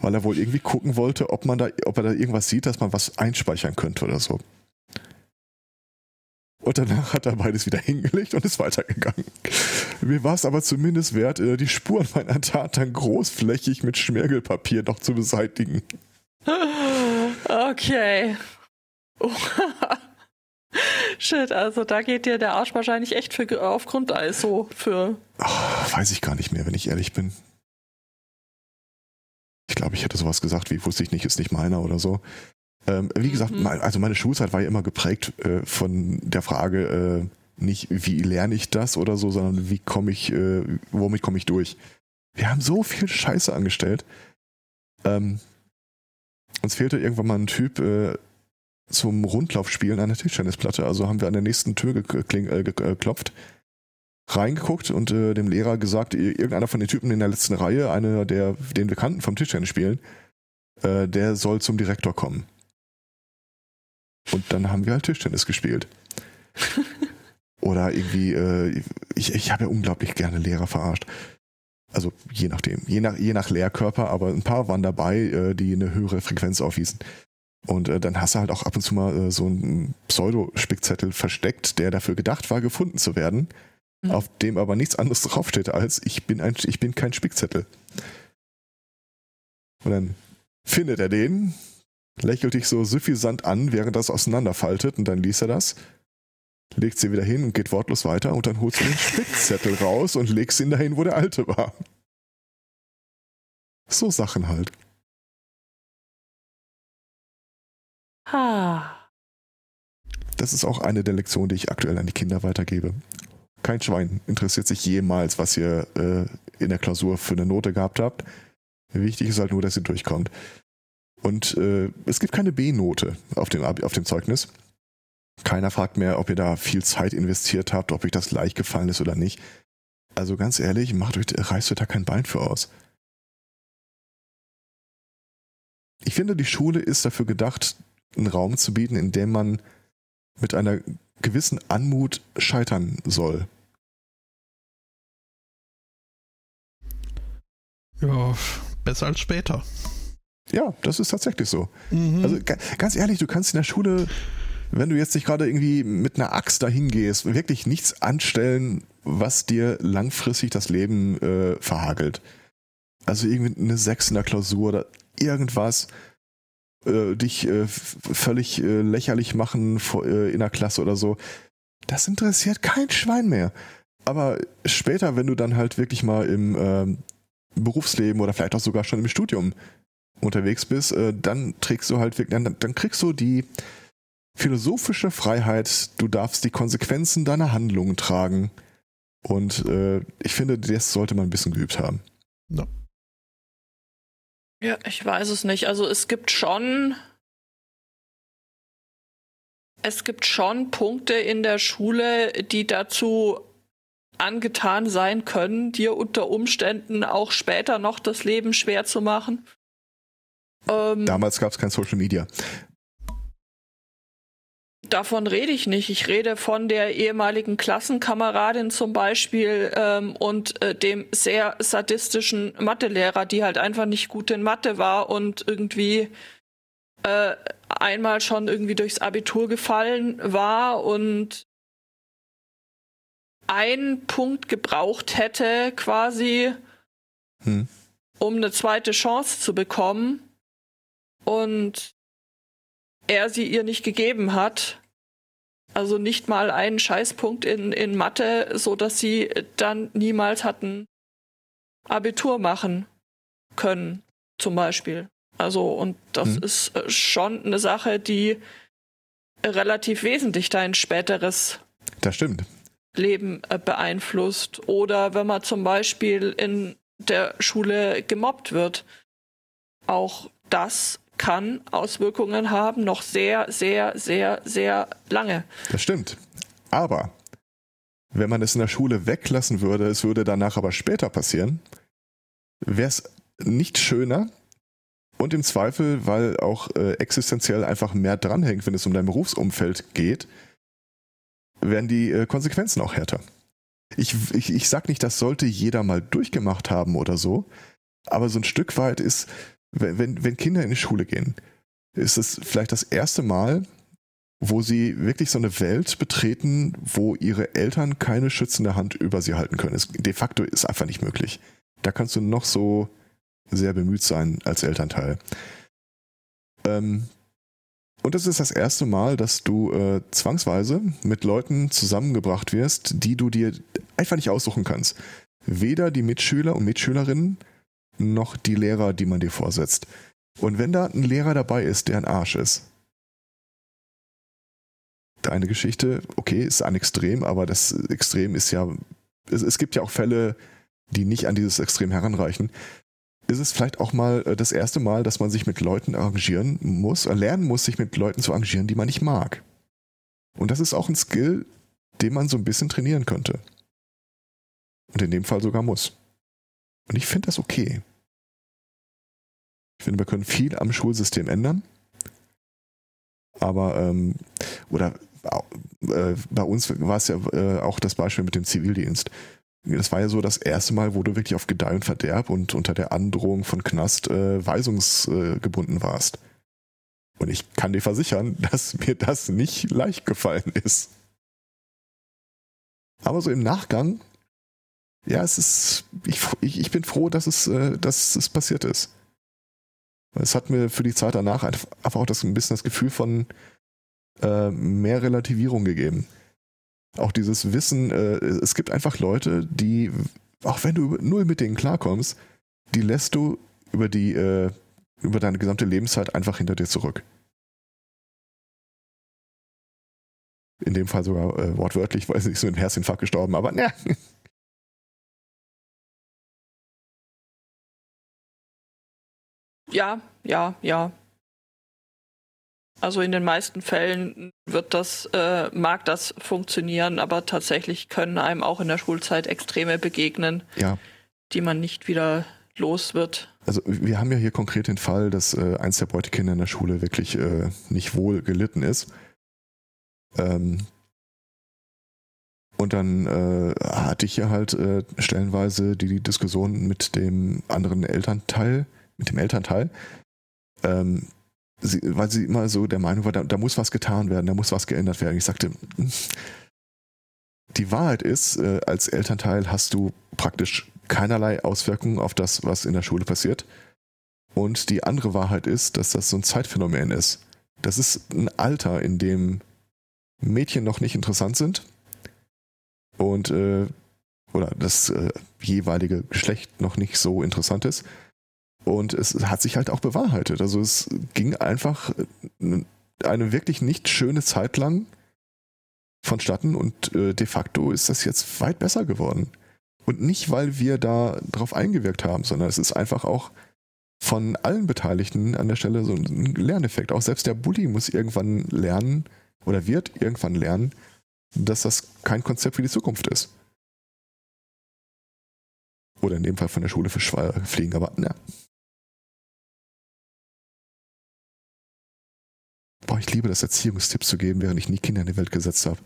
Weil er wohl irgendwie gucken wollte, ob man da, ob er da irgendwas sieht, dass man was einspeichern könnte oder so. Und danach hat er beides wieder hingelegt und ist weitergegangen. Mir war es aber zumindest wert, äh, die Spuren meiner Tat dann großflächig mit Schmirgelpapier noch zu beseitigen. Okay. Shit, also da geht dir der Arsch wahrscheinlich echt für, auf Grundeis so für. Ah, weiß ich gar nicht mehr, wenn ich ehrlich bin. Ich glaube, ich hätte sowas gesagt wie, wusste ich nicht, ist nicht meiner oder so. Ähm, wie gesagt, Mhm. also meine Schulzeit war ja immer geprägt äh, von der Frage, äh, nicht wie lerne ich das oder so, sondern wie komme ich, äh, womit komme ich durch. Wir haben so viel Scheiße angestellt. Ähm, uns fehlte irgendwann mal ein Typ äh, zum Rundlaufspielen an der Tischtennisplatte. Also haben wir an der nächsten Tür gekling, äh, geklopft reingeguckt und äh, dem Lehrer gesagt, ir- irgendeiner von den Typen in der letzten Reihe, einer der, den wir kannten vom Tischtennis spielen, äh, der soll zum Direktor kommen. Und dann haben wir halt Tischtennis gespielt. Oder irgendwie, äh, ich, ich habe ja unglaublich gerne Lehrer verarscht. Also je nachdem, je nach, je nach Lehrkörper, aber ein paar waren dabei, äh, die eine höhere Frequenz aufwiesen. Und äh, dann hast du halt auch ab und zu mal äh, so einen Pseudo-Spickzettel versteckt, der dafür gedacht war, gefunden zu werden, mhm. auf dem aber nichts anderes draufsteht als ich bin ein, ich bin kein Spickzettel. Und dann findet er den, lächelt dich so suffisant an, während das auseinanderfaltet und dann liest er das legt sie wieder hin und geht wortlos weiter und dann holst du den Spickzettel raus und legst ihn dahin, wo der alte war. So Sachen halt. Ha. Das ist auch eine der Lektionen, die ich aktuell an die Kinder weitergebe. Kein Schwein interessiert sich jemals, was ihr äh, in der Klausur für eine Note gehabt habt. Wichtig ist halt nur, dass ihr durchkommt. Und äh, es gibt keine B-Note auf dem, auf dem Zeugnis. Keiner fragt mehr, ob ihr da viel Zeit investiert habt, ob euch das leicht gefallen ist oder nicht. Also ganz ehrlich, macht euch, reißt euch da kein Bein für aus. Ich finde, die Schule ist dafür gedacht, einen Raum zu bieten, in dem man mit einer gewissen Anmut scheitern soll. Ja, besser als später. Ja, das ist tatsächlich so. Mhm. Also ganz ehrlich, du kannst in der Schule wenn du jetzt nicht gerade irgendwie mit einer Axt dahin gehst, wirklich nichts anstellen, was dir langfristig das Leben äh, verhagelt. Also irgendwie eine Sechs in der Klausur oder irgendwas, äh, dich äh, völlig äh, lächerlich machen vor, äh, in der Klasse oder so. Das interessiert kein Schwein mehr. Aber später, wenn du dann halt wirklich mal im ähm, Berufsleben oder vielleicht auch sogar schon im Studium unterwegs bist, äh, dann trägst du halt wirklich, dann, dann kriegst du die, philosophische Freiheit, du darfst die Konsequenzen deiner Handlungen tragen. Und äh, ich finde, das sollte man ein bisschen geübt haben. Ja. ja, ich weiß es nicht. Also es gibt schon. Es gibt schon Punkte in der Schule, die dazu angetan sein können, dir unter Umständen auch später noch das Leben schwer zu machen. Ähm, Damals gab es kein Social Media. Davon rede ich nicht. Ich rede von der ehemaligen Klassenkameradin zum Beispiel ähm, und äh, dem sehr sadistischen Mathelehrer, die halt einfach nicht gut in Mathe war und irgendwie äh, einmal schon irgendwie durchs Abitur gefallen war und einen Punkt gebraucht hätte quasi, hm. um eine zweite Chance zu bekommen. Und er sie ihr nicht gegeben hat. Also nicht mal einen Scheißpunkt in, in Mathe, so dass sie dann niemals hatten Abitur machen können, zum Beispiel. Also, und das hm. ist äh, schon eine Sache, die relativ wesentlich dein späteres das stimmt. Leben äh, beeinflusst. Oder wenn man zum Beispiel in der Schule gemobbt wird. Auch das kann Auswirkungen haben, noch sehr, sehr, sehr, sehr lange. Das stimmt. Aber wenn man es in der Schule weglassen würde, es würde danach aber später passieren, wäre es nicht schöner und im Zweifel, weil auch äh, existenziell einfach mehr dranhängt, wenn es um dein Berufsumfeld geht, werden die äh, Konsequenzen auch härter. Ich, ich, ich sag nicht, das sollte jeder mal durchgemacht haben oder so, aber so ein Stück weit ist, wenn, wenn Kinder in die Schule gehen, ist es vielleicht das erste Mal, wo sie wirklich so eine Welt betreten, wo ihre Eltern keine schützende Hand über sie halten können. Es, de facto ist einfach nicht möglich. Da kannst du noch so sehr bemüht sein als Elternteil. Ähm, und es ist das erste Mal, dass du äh, zwangsweise mit Leuten zusammengebracht wirst, die du dir einfach nicht aussuchen kannst. Weder die Mitschüler und Mitschülerinnen, noch die Lehrer, die man dir vorsetzt. Und wenn da ein Lehrer dabei ist, der ein Arsch ist, deine Geschichte, okay, ist ein Extrem, aber das Extrem ist ja, es, es gibt ja auch Fälle, die nicht an dieses Extrem heranreichen. Ist es vielleicht auch mal äh, das erste Mal, dass man sich mit Leuten arrangieren muss, lernen muss, sich mit Leuten zu arrangieren, die man nicht mag. Und das ist auch ein Skill, den man so ein bisschen trainieren könnte. Und in dem Fall sogar muss. Und ich finde das okay. Ich finde, wir können viel am Schulsystem ändern. Aber, ähm, oder äh, bei uns war es ja äh, auch das Beispiel mit dem Zivildienst. das war ja so das erste Mal, wo du wirklich auf Gedeih und Verderb und unter der Androhung von Knast äh, weisungsgebunden warst. Und ich kann dir versichern, dass mir das nicht leicht gefallen ist. Aber so im Nachgang, ja, es ist, ich, ich, bin froh, dass es, äh, dass es passiert ist. Es hat mir für die Zeit danach einfach auch das, ein bisschen das Gefühl von äh, mehr Relativierung gegeben. Auch dieses Wissen, äh, es gibt einfach Leute, die, auch wenn du null mit denen klarkommst, die lässt du über die, äh, über deine gesamte Lebenszeit einfach hinter dir zurück. In dem Fall sogar äh, wortwörtlich, weil sie ist mit einem Herzinfarkt gestorben, aber ne. Ja, ja, ja. Also in den meisten Fällen wird das, äh, mag das funktionieren, aber tatsächlich können einem auch in der Schulzeit Extreme begegnen, ja. die man nicht wieder los wird. Also wir haben ja hier konkret den Fall, dass äh, eins der Beutekinder in der Schule wirklich äh, nicht wohl gelitten ist. Ähm, und dann äh, hatte ich hier halt äh, stellenweise die, die, Diskussion mit dem anderen Elternteil, mit dem Elternteil, ähm, sie, weil sie immer so der Meinung war, da, da, muss was getan werden, da muss was geändert werden. Ich sagte, die Wahrheit ist, äh, als Elternteil hast du praktisch keinerlei Auswirkungen auf das, was in der Schule passiert. Und die andere Wahrheit ist, dass das so ein Zeitphänomen ist. Das ist ein Alter, in dem Mädchen noch nicht interessant sind und äh, oder das äh, jeweilige Geschlecht noch nicht so interessant ist. Und es hat sich halt auch bewahrheitet. Also es ging einfach äh, eine wirklich nicht schöne Zeit lang vonstatten und äh, de facto ist das jetzt weit besser geworden. Und nicht, weil wir da drauf eingewirkt haben, sondern es ist einfach auch von allen Beteiligten an der Stelle so ein Lerneffekt. Auch selbst der Bully muss irgendwann lernen oder wird irgendwann lernen, dass das kein Konzept für die Zukunft ist. Oder in dem Fall von der Schule für fliegen, aber na. Boah, ich liebe das, Erziehungstipps zu geben, während ich nie Kinder in die Welt gesetzt habe.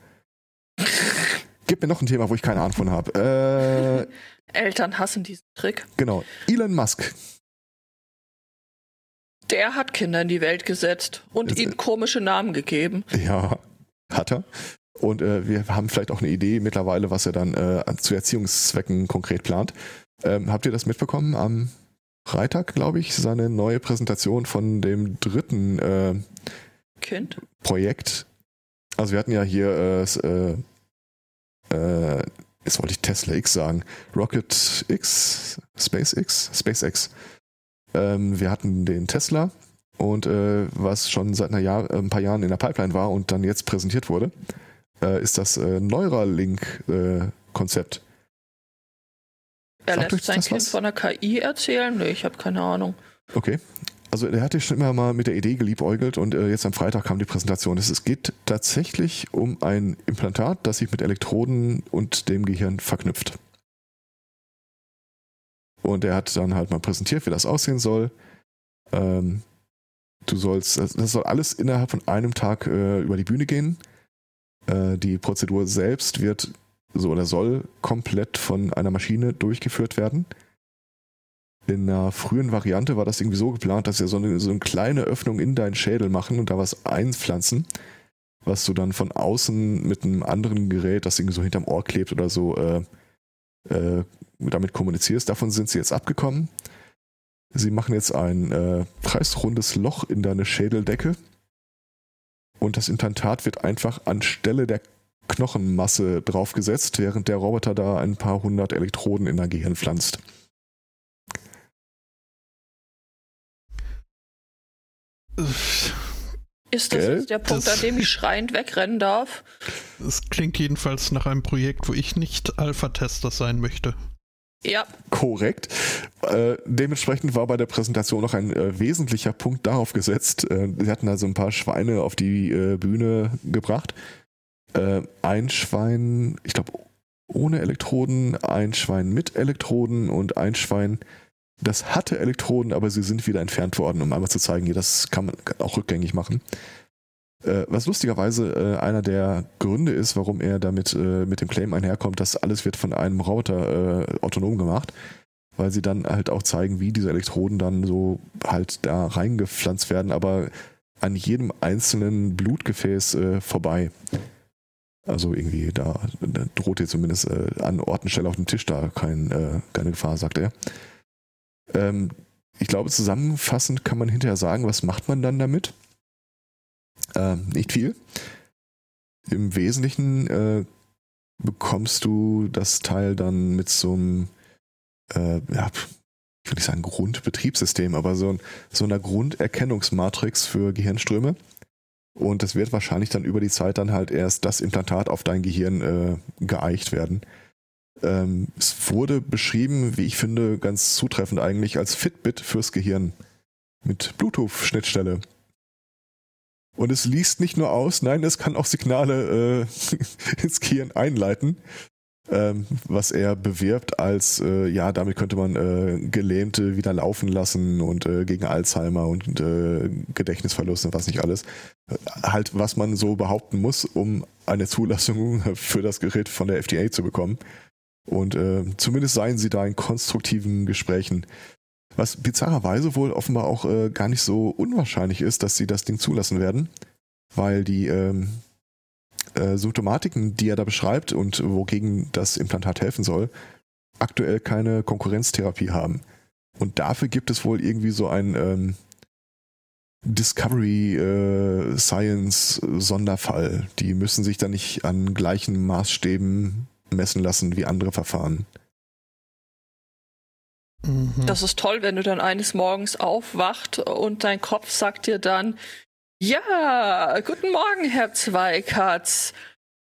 Gib mir noch ein Thema, wo ich keine Ahnung von habe. Äh, Eltern hassen diesen Trick. Genau. Elon Musk. Der hat Kinder in die Welt gesetzt und ihnen komische Namen gegeben. Ja, hat er. Und äh, wir haben vielleicht auch eine Idee mittlerweile, was er dann äh, zu Erziehungszwecken konkret plant. Ähm, habt ihr das mitbekommen? Am Freitag, glaube ich, seine neue Präsentation von dem dritten äh, kind? Projekt. Also wir hatten ja hier, äh, äh, äh, jetzt wollte ich Tesla X sagen, Rocket X, SpaceX, SpaceX. Ähm, wir hatten den Tesla und äh, was schon seit einer Jahr, ein paar Jahren in der Pipeline war und dann jetzt präsentiert wurde äh, ist das äh, Neuralink-Konzept. Äh, er lässt sein Kind was? von der KI erzählen? Nee, ich habe keine Ahnung. Okay. Also er hatte schon immer mal mit der Idee geliebäugelt und äh, jetzt am Freitag kam die Präsentation. Es, es geht tatsächlich um ein Implantat, das sich mit Elektroden und dem Gehirn verknüpft. Und er hat dann halt mal präsentiert, wie das aussehen soll. Ähm, du sollst, das soll alles innerhalb von einem Tag äh, über die Bühne gehen. Äh, die Prozedur selbst wird so oder soll komplett von einer Maschine durchgeführt werden. In einer frühen Variante war das irgendwie so geplant, dass wir so eine, so eine kleine Öffnung in deinen Schädel machen und da was einpflanzen, was du dann von außen mit einem anderen Gerät, das irgendwie so hinterm Ohr klebt oder so, äh, äh, damit kommunizierst. Davon sind sie jetzt abgekommen. Sie machen jetzt ein äh, kreisrundes Loch in deine Schädeldecke und das Implantat wird einfach anstelle der Knochenmasse draufgesetzt, während der Roboter da ein paar hundert Elektroden in dein Gehirn pflanzt. Ist das jetzt der Punkt, das, an dem ich schreiend wegrennen darf? Es klingt jedenfalls nach einem Projekt, wo ich nicht Alpha-Tester sein möchte. Ja. Korrekt. Äh, dementsprechend war bei der Präsentation noch ein äh, wesentlicher Punkt darauf gesetzt. Äh, sie hatten also ein paar Schweine auf die äh, Bühne gebracht. Äh, ein Schwein, ich glaube, ohne Elektroden, ein Schwein mit Elektroden und ein Schwein, das hatte Elektroden, aber sie sind wieder entfernt worden, um einmal zu zeigen, hier, das kann man auch rückgängig machen. Äh, was lustigerweise äh, einer der Gründe ist, warum er damit äh, mit dem Claim einherkommt, dass alles wird von einem Roboter äh, autonom gemacht, weil sie dann halt auch zeigen, wie diese Elektroden dann so halt da reingepflanzt werden, aber an jedem einzelnen Blutgefäß äh, vorbei. Also irgendwie da, da droht ihr zumindest äh, an Ort und Stelle auf dem Tisch da kein, keine Gefahr, sagt er. Ähm, ich glaube, zusammenfassend kann man hinterher sagen, was macht man dann damit? Äh, nicht viel. Im Wesentlichen äh, bekommst du das Teil dann mit so einem, äh, ja, ich will nicht sagen Grundbetriebssystem, aber so, ein, so einer Grunderkennungsmatrix für Gehirnströme. Und das wird wahrscheinlich dann über die Zeit dann halt erst das Implantat auf dein Gehirn äh, geeicht werden. Ähm, es wurde beschrieben, wie ich finde, ganz zutreffend eigentlich als Fitbit fürs Gehirn mit Bluetooth-Schnittstelle. Und es liest nicht nur aus, nein, es kann auch Signale äh, ins Gehirn einleiten, ähm, was er bewirbt als, äh, ja, damit könnte man äh, Gelähmte wieder laufen lassen und äh, gegen Alzheimer und äh, Gedächtnisverlust und was nicht alles. Halt, was man so behaupten muss, um eine Zulassung für das Gerät von der FDA zu bekommen. Und äh, zumindest seien sie da in konstruktiven Gesprächen. Was bizarrerweise wohl offenbar auch äh, gar nicht so unwahrscheinlich ist, dass sie das Ding zulassen werden, weil die ähm, äh, Symptomatiken, die er da beschreibt und wogegen das Implantat helfen soll, aktuell keine Konkurrenztherapie haben. Und dafür gibt es wohl irgendwie so ein ähm, Discovery äh, Science Sonderfall. Die müssen sich da nicht an gleichen Maßstäben messen lassen wie andere Verfahren. Mhm. Das ist toll, wenn du dann eines Morgens aufwacht und dein Kopf sagt dir dann, ja, guten Morgen, Herr Zweikatz.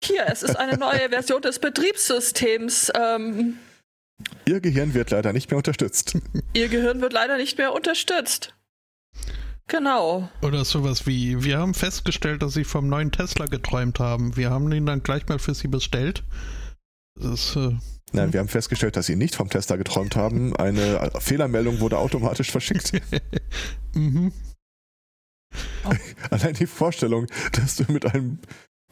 Hier, es ist eine neue Version des Betriebssystems. Ähm, Ihr Gehirn wird leider nicht mehr unterstützt. Ihr Gehirn wird leider nicht mehr unterstützt. Genau. Oder sowas wie, wir haben festgestellt, dass Sie vom neuen Tesla geträumt haben. Wir haben ihn dann gleich mal für Sie bestellt. Das äh, Nein, hm. wir haben festgestellt, dass Sie nicht vom Tester geträumt haben. Eine Fehlermeldung wurde automatisch verschickt. mhm. Allein die Vorstellung, dass du mit einem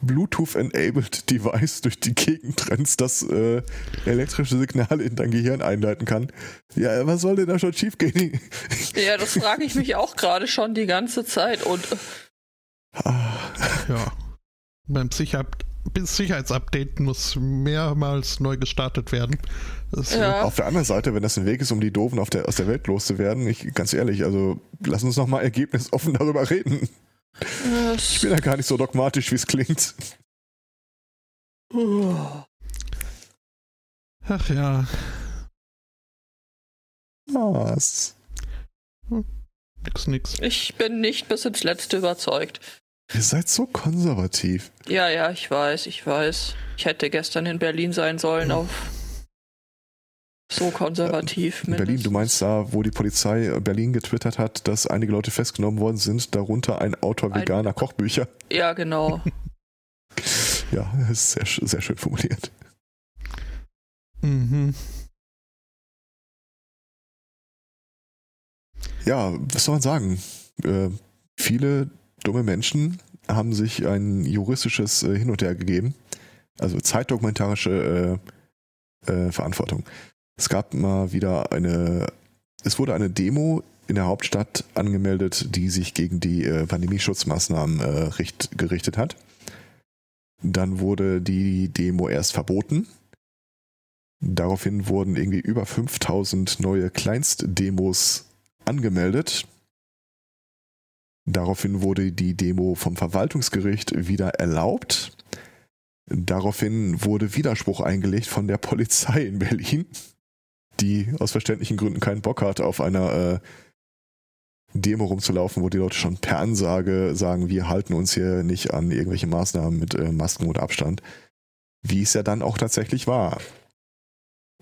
Bluetooth-enabled Device durch die Gegend rennst, das äh, elektrische Signale in dein Gehirn einleiten kann. Ja, was soll denn da schon schiefgehen? Ja, das frage ich mich auch gerade schon die ganze Zeit und. Ah. Ja. Beim Sicher Sicherheitsupdate muss mehrmals neu gestartet werden. Ja. Auf der anderen Seite, wenn das ein Weg ist, um die Doofen der, aus der Welt loszuwerden, ich, ganz ehrlich, also lass uns nochmal ergebnisoffen darüber reden. Das ich bin ja gar nicht so dogmatisch, wie es klingt. Ach ja. Was? Nix, nix. Ich bin nicht bis ins Letzte überzeugt. Ihr seid so konservativ. Ja, ja, ich weiß, ich weiß. Ich hätte gestern in Berlin sein sollen auf so konservativ. Äh, in Berlin, du meinst da, wo die Polizei Berlin getwittert hat, dass einige Leute festgenommen worden sind, darunter ein Autor veganer ein... Kochbücher. Ja, genau. ja, ist sehr, sehr schön formuliert. Mhm. Ja, was soll man sagen? Äh, viele dumme Menschen haben sich ein juristisches äh, Hin und Her gegeben. Also zeitdokumentarische äh, äh, Verantwortung. Es gab mal wieder eine, es wurde eine Demo in der Hauptstadt angemeldet, die sich gegen die äh, Pandemieschutzmaßnahmen äh, richt, gerichtet hat. Dann wurde die Demo erst verboten. Daraufhin wurden irgendwie über 5000 neue Kleinstdemos angemeldet. Daraufhin wurde die Demo vom Verwaltungsgericht wieder erlaubt. Daraufhin wurde Widerspruch eingelegt von der Polizei in Berlin, die aus verständlichen Gründen keinen Bock hat, auf einer äh, Demo rumzulaufen, wo die Leute schon per Ansage sagen, wir halten uns hier nicht an irgendwelche Maßnahmen mit äh, Masken und Abstand. Wie es ja dann auch tatsächlich war.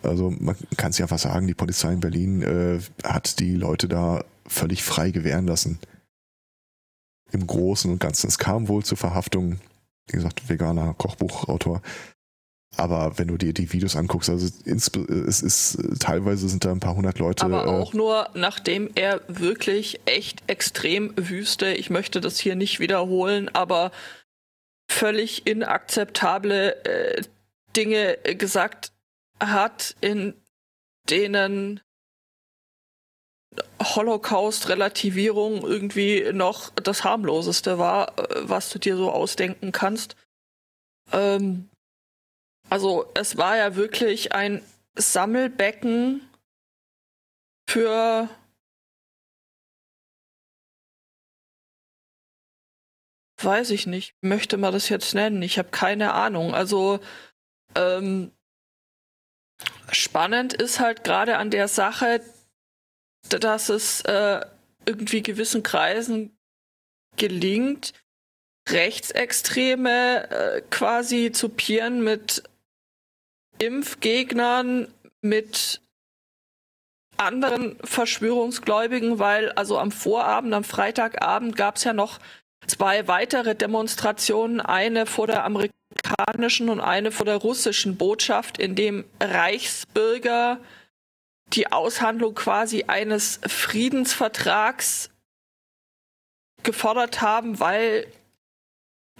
Also man kann es ja einfach sagen, die Polizei in Berlin äh, hat die Leute da völlig frei gewähren lassen im Großen und Ganzen. Es kam wohl zur Verhaftung, wie gesagt, veganer Kochbuchautor. aber wenn du dir die Videos anguckst, also es ist teilweise sind da ein paar hundert Leute. Aber äh, auch nur, nachdem er wirklich echt extrem wüste, ich möchte das hier nicht wiederholen, aber völlig inakzeptable äh, Dinge gesagt hat, in denen Holocaust-Relativierung irgendwie noch das harmloseste war, äh, was du dir so ausdenken kannst. Ähm, also es war ja wirklich ein Sammelbecken für weiß ich nicht, möchte man das jetzt nennen? Ich habe keine Ahnung. Also ähm, spannend ist halt gerade an der Sache, dass es äh, irgendwie gewissen Kreisen gelingt, Rechtsextreme äh, quasi zu pieren mit Impfgegnern, mit anderen Verschwörungsgläubigen, weil also am Vorabend, am Freitagabend gab es ja noch zwei weitere Demonstrationen, eine vor der amerikanischen und eine vor der russischen Botschaft, in dem Reichsbürger die Aushandlung quasi eines Friedensvertrags gefordert haben, weil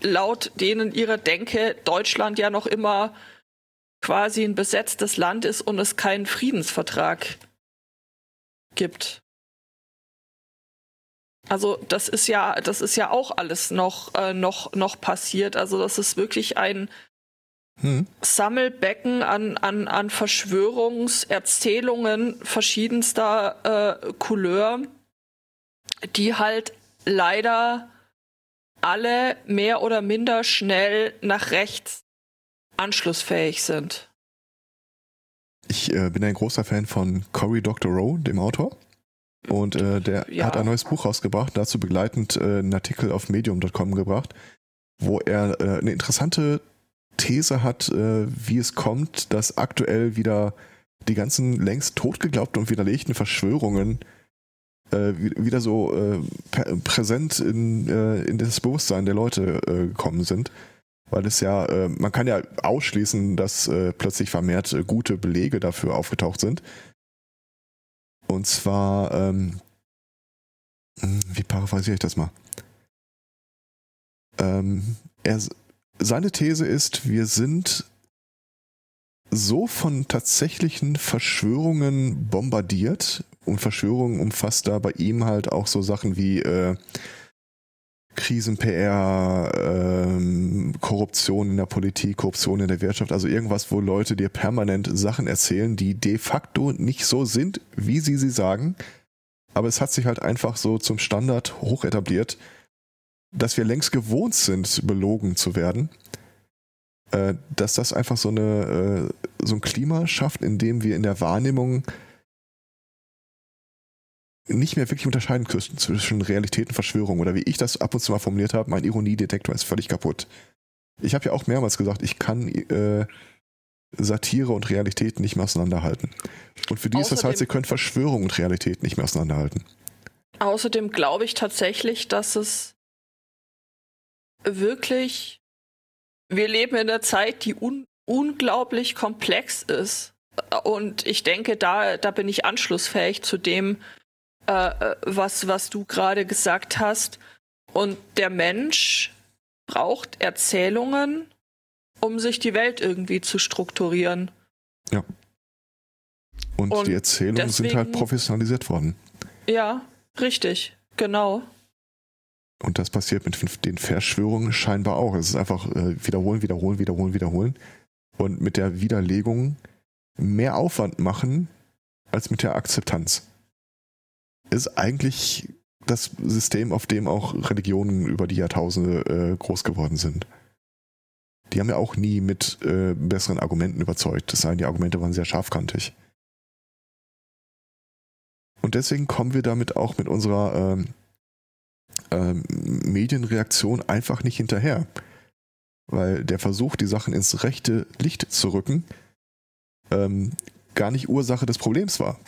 laut denen ihrer Denke Deutschland ja noch immer quasi ein besetztes Land ist und es keinen Friedensvertrag gibt. Also das ist ja, das ist ja auch alles noch, äh, noch, noch passiert. Also das ist wirklich ein hm. Sammelbecken an, an, an Verschwörungserzählungen verschiedenster äh, Couleur, die halt leider alle mehr oder minder schnell nach rechts anschlussfähig sind. Ich äh, bin ein großer Fan von Cory Doctorow, dem Autor. Und äh, der ja. hat ein neues Buch rausgebracht, dazu begleitend äh, einen Artikel auf medium.com gebracht, wo er äh, eine interessante These hat, äh, wie es kommt, dass aktuell wieder die ganzen längst totgeglaubten und widerlegten Verschwörungen äh, wieder so äh, präsent in, in das Bewusstsein der Leute gekommen sind. Weil es ja, man kann ja ausschließen, dass plötzlich vermehrt gute Belege dafür aufgetaucht sind. Und zwar, ähm, hm, wie paraphrasiere ich das mal? Ähm, er, seine These ist, wir sind so von tatsächlichen Verschwörungen bombardiert und Verschwörungen umfasst da bei ihm halt auch so Sachen wie äh, Krisen-PR, ähm, Korruption in der Politik, Korruption in der Wirtschaft, also irgendwas, wo Leute dir permanent Sachen erzählen, die de facto nicht so sind, wie sie sie sagen. Aber es hat sich halt einfach so zum Standard hoch etabliert, dass wir längst gewohnt sind, belogen zu werden. Äh, dass das einfach so, eine, äh, so ein Klima schafft, in dem wir in der Wahrnehmung nicht mehr wirklich unterscheiden können zwischen Realität und Verschwörung oder wie ich das ab und zu mal formuliert habe, mein Ironiedetektor ist völlig kaputt. Ich habe ja auch mehrmals gesagt, ich kann äh, Satire und Realität nicht mehr auseinanderhalten. Und für die ist das halt, sie können Verschwörung und Realität nicht mehr auseinanderhalten. Außerdem glaube ich tatsächlich, dass es wirklich, wir leben in einer Zeit, die un unglaublich komplex ist. Und ich denke, da, da bin ich anschlussfähig zu dem, äh, äh, was, was du gerade gesagt hast. Und der Mensch braucht Erzählungen, um sich die Welt irgendwie zu strukturieren. Ja. Und, Und die Erzählungen deswegen, sind halt professionalisiert worden. Ja, richtig, genau. Und das passiert mit den Verschwörungen scheinbar auch. Es ist einfach äh, wiederholen, wiederholen, wiederholen, wiederholen. Und mit der Widerlegung mehr Aufwand machen als mit der Akzeptanz ist eigentlich das System, auf dem auch Religionen über die Jahrtausende äh, groß geworden sind. Die haben ja auch nie mit äh, besseren Argumenten überzeugt. Das heißt, die Argumente waren sehr scharfkantig. Und deswegen kommen wir damit auch mit unserer ähm, ähm, Medienreaktion einfach nicht hinterher. Weil der Versuch, die Sachen ins rechte Licht zu rücken, ähm, gar nicht Ursache des Problems war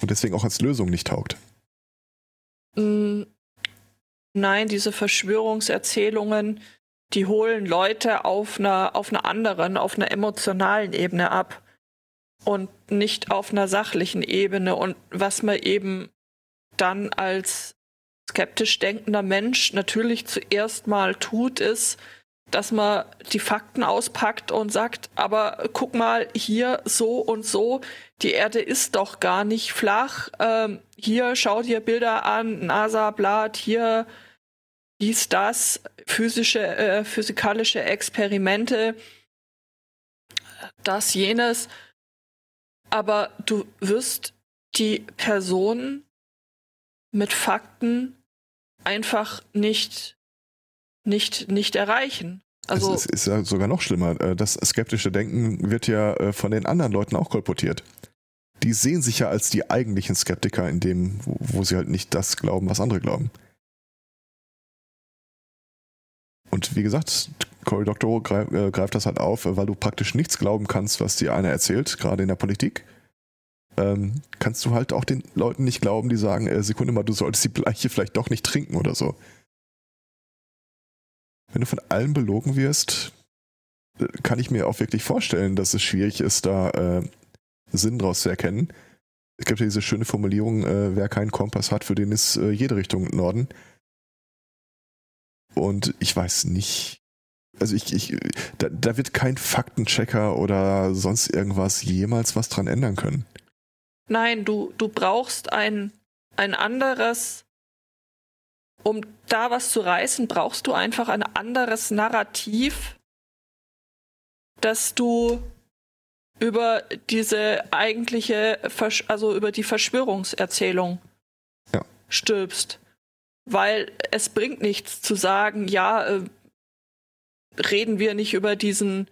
und deswegen auch als Lösung nicht taugt. Mm, nein, diese Verschwörungserzählungen, die holen Leute auf einer, auf einer anderen, auf einer emotionalen Ebene ab und nicht auf einer sachlichen Ebene. Und was man eben dann als skeptisch denkender Mensch natürlich zuerst mal tut, ist, dass man die Fakten auspackt und sagt, aber guck mal, hier so und so, die Erde ist doch gar nicht flach. Ähm, hier schau dir Bilder an, NASA-Blatt, hier dies, das, physische, äh, physikalische Experimente, das, jenes. Aber du wirst die Person mit Fakten einfach nicht, nicht, nicht erreichen. Also es ist, ist, ja sogar noch schlimmer. Äh, das skeptische Denken wird ja äh, von den anderen Leuten auch kolportiert. Die sehen sich ja als die eigentlichen Skeptiker in dem, wo sie halt nicht das glauben, was andere glauben. Und wie gesagt, Cory Doctorow äh, greift das halt auf, weil du praktisch nichts glauben kannst, was dir einer erzählt, gerade in der Politik ähm, kannst du halt auch den Leuten nicht glauben, die sagen, äh, Sekunde mal, du solltest die Bleiche vielleicht doch nicht trinken oder so. Wenn du von allem belogen wirst, äh, kann ich mir auch wirklich vorstellen, dass es schwierig ist, da äh, Sinn draus zu erkennen. Es gibt ja diese schöne Formulierung, äh, wer keinen Kompass hat, für den ist äh, jede Richtung Norden. Und ich weiß nicht, also ich, ich da, da wird kein Faktenchecker oder sonst irgendwas jemals was dran ändern können. Nein, du, du brauchst ein, ein anderes, um da was zu reißen, brauchst du einfach ein anderes Narrativ, dass du über diese eigentliche, Versch also über die Verschwörungserzählung ja. stülpst. Weil es bringt nichts zu sagen, ja, äh, reden wir nicht über diesen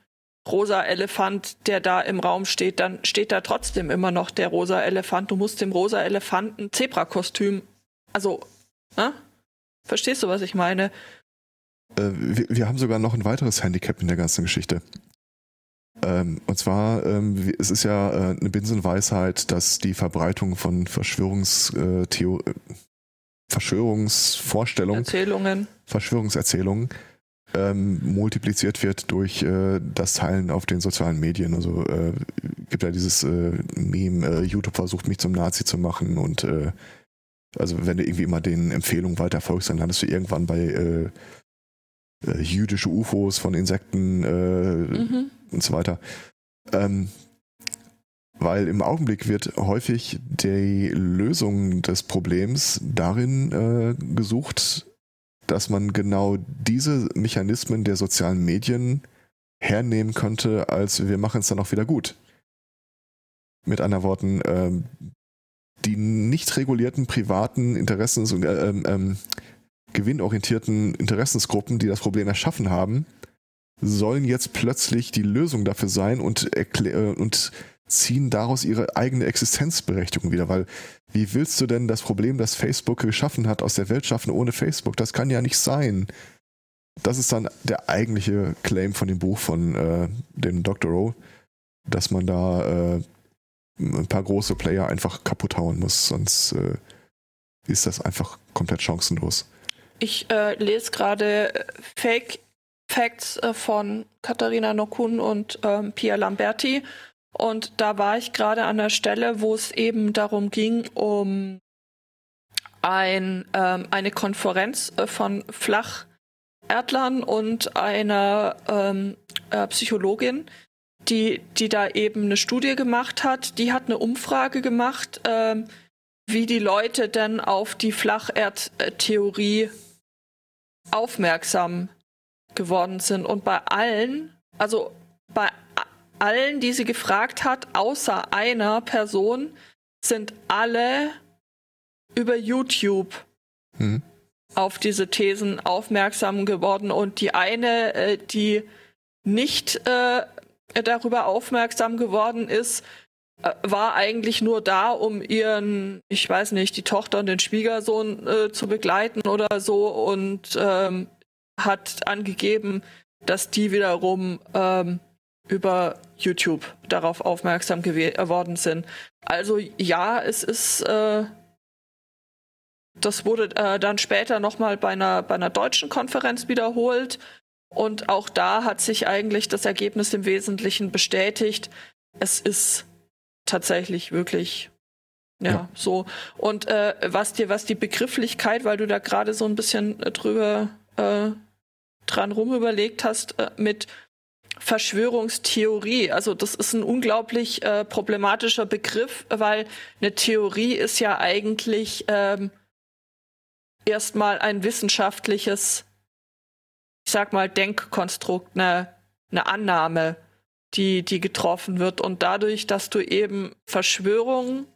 rosa Elefant, der da im Raum steht, dann steht da trotzdem immer noch der rosa Elefant. Du musst dem rosa Elefanten Zebrakostüm, also, ne? Verstehst du, was ich meine? Äh, wir, wir, haben sogar noch ein weiteres Handicap in der ganzen Geschichte. Ähm, und zwar, ähm, es ist ja äh, eine Binsenweisheit, dass die Verbreitung von Verschwörungstheor äh, Verschwörungsvorstellungen, Erzählungen. Verschwörungserzählungen ähm, multipliziert wird durch äh, das Teilen auf den sozialen Medien. Also äh, gibt ja dieses äh, Meme, äh, YouTube versucht mich zum Nazi zu machen und äh, also wenn du irgendwie immer den Empfehlungen weiter folgst, dann landest du irgendwann bei äh, äh, jüdische UFOs von Insekten äh, mhm. und so weiter. Ähm, weil im Augenblick wird häufig die Lösung des Problems darin äh, gesucht, dass man genau diese Mechanismen der sozialen Medien hernehmen könnte, als wir machen es dann auch wieder gut. Mit anderen Worten, ähm, die nicht regulierten privaten Interessens- und äh, ähm, ähm, gewinnorientierten Interessensgruppen, die das Problem erschaffen haben, sollen jetzt plötzlich die Lösung dafür sein und, äh, und ziehen daraus ihre eigene Existenzberechtigung wieder, weil wie willst du denn das Problem, das Facebook geschaffen hat, aus der Welt schaffen ohne Facebook? Das kann ja nicht sein. Das ist dann der eigentliche Claim von dem Buch von äh, dem Dr. O, dass man da äh, ein paar große Player einfach kaputt hauen muss, sonst äh, ist das einfach komplett chancenlos. Ich äh, lese gerade Fake Facts äh, von Katharina Nokun und ähm, Pia Lamberti und da war ich gerade an der Stelle, wo es eben darum ging, um ein, ähm, eine Konferenz äh, von Flacherdlern und einer ähm, äh, Psychologin, die, die da eben eine Studie gemacht hat. Die hat eine Umfrage gemacht, ähm, wie die Leute denn auf die Flacherdtheorie aufmerksam geworden sind. Und bei allen, also bei allen, die sie gefragt hat, außer einer Person, sind alle über YouTube hm. auf diese Thesen aufmerksam geworden. Und die eine, äh, die nicht äh, darüber aufmerksam geworden ist, äh, war eigentlich nur da, um ihren, ich weiß nicht, die Tochter und den Schwiegersohn äh, zu begleiten oder so und ähm, hat angegeben, dass die wiederum ähm, über YouTube darauf aufmerksam geworden sind. Also ja, es ist, äh, das wurde äh, dann später nochmal bei einer, bei einer deutschen Konferenz wiederholt Und auch da hat sich eigentlich das Ergebnis im Wesentlichen bestätigt. Es ist tatsächlich wirklich ja, ja. so. Und äh, was dir, was die Begrifflichkeit, weil du da gerade so ein bisschen drüber äh, dran rumüberlegt hast, äh, mit Verschwörungstheorie. Also das ist ein unglaublich äh, problematischer Begriff, weil eine Theorie ist ja eigentlich ähm, erstmal ein wissenschaftliches, ich sag mal, Denkkonstrukt, eine, eine Annahme, die, die getroffen wird. Und dadurch, dass du eben Verschwörungen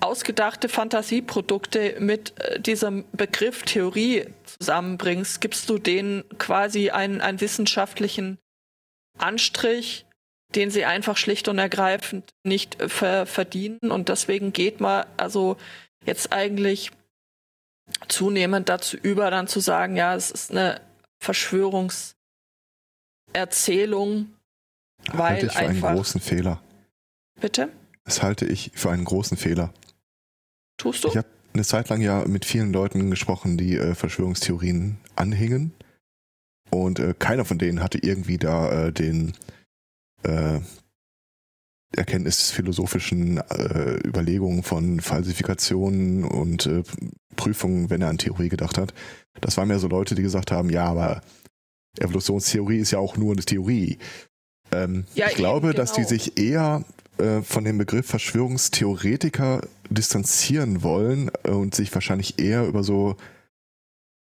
ausgedachte Fantasieprodukte mit äh, diesem Begriff Theorie zusammenbringst, gibst du denen quasi einen, einen wissenschaftlichen Anstrich, den sie einfach schlicht und ergreifend nicht äh, ver verdienen. Und deswegen geht man also jetzt eigentlich zunehmend dazu über, dann zu sagen, ja, es ist eine Verschwörungserzählung, weil halte ich für einen großen Fehler. Bitte? Das halte ich für einen großen Fehler. Tust du? Ich habe eine Zeit lang ja mit vielen Leuten gesprochen, die äh, Verschwörungstheorien anhingen. Und äh, keiner von denen hatte irgendwie da äh, den äh, erkenntnisphilosophischen äh, Überlegungen von Falsifikationen und äh, Prüfungen, wenn er an Theorie gedacht hat. Das waren mehr so Leute, die gesagt haben, ja, aber Evolutionstheorie ist ja auch nur eine Theorie. Ähm, Ja, ich eben, glaube, dass die genau. sich eher äh, von dem Begriff Verschwörungstheoretiker distanzieren wollen äh, und sich wahrscheinlich eher über so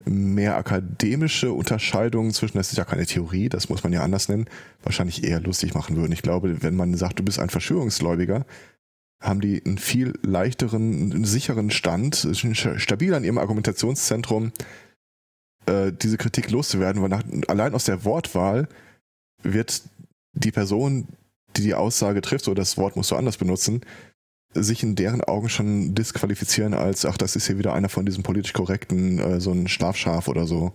mehr akademische Unterscheidungen zwischen, das ist ja keine Theorie, das muss man ja anders nennen, wahrscheinlich eher lustig machen würden. Ich glaube, wenn man sagt, du bist ein Verschwörungsgläubiger, haben die einen viel leichteren, sicheren Stand, sind stabil an ihrem Argumentationszentrum, äh, diese Kritik loszuwerden, weil nach, allein aus der Wortwahl wird die Person, die die Aussage trifft, oder das Wort musst du anders benutzen, sich in deren Augen schon disqualifizieren als, ach, das ist hier wieder einer von diesen politisch korrekten, äh, so ein Schlafschaf oder so.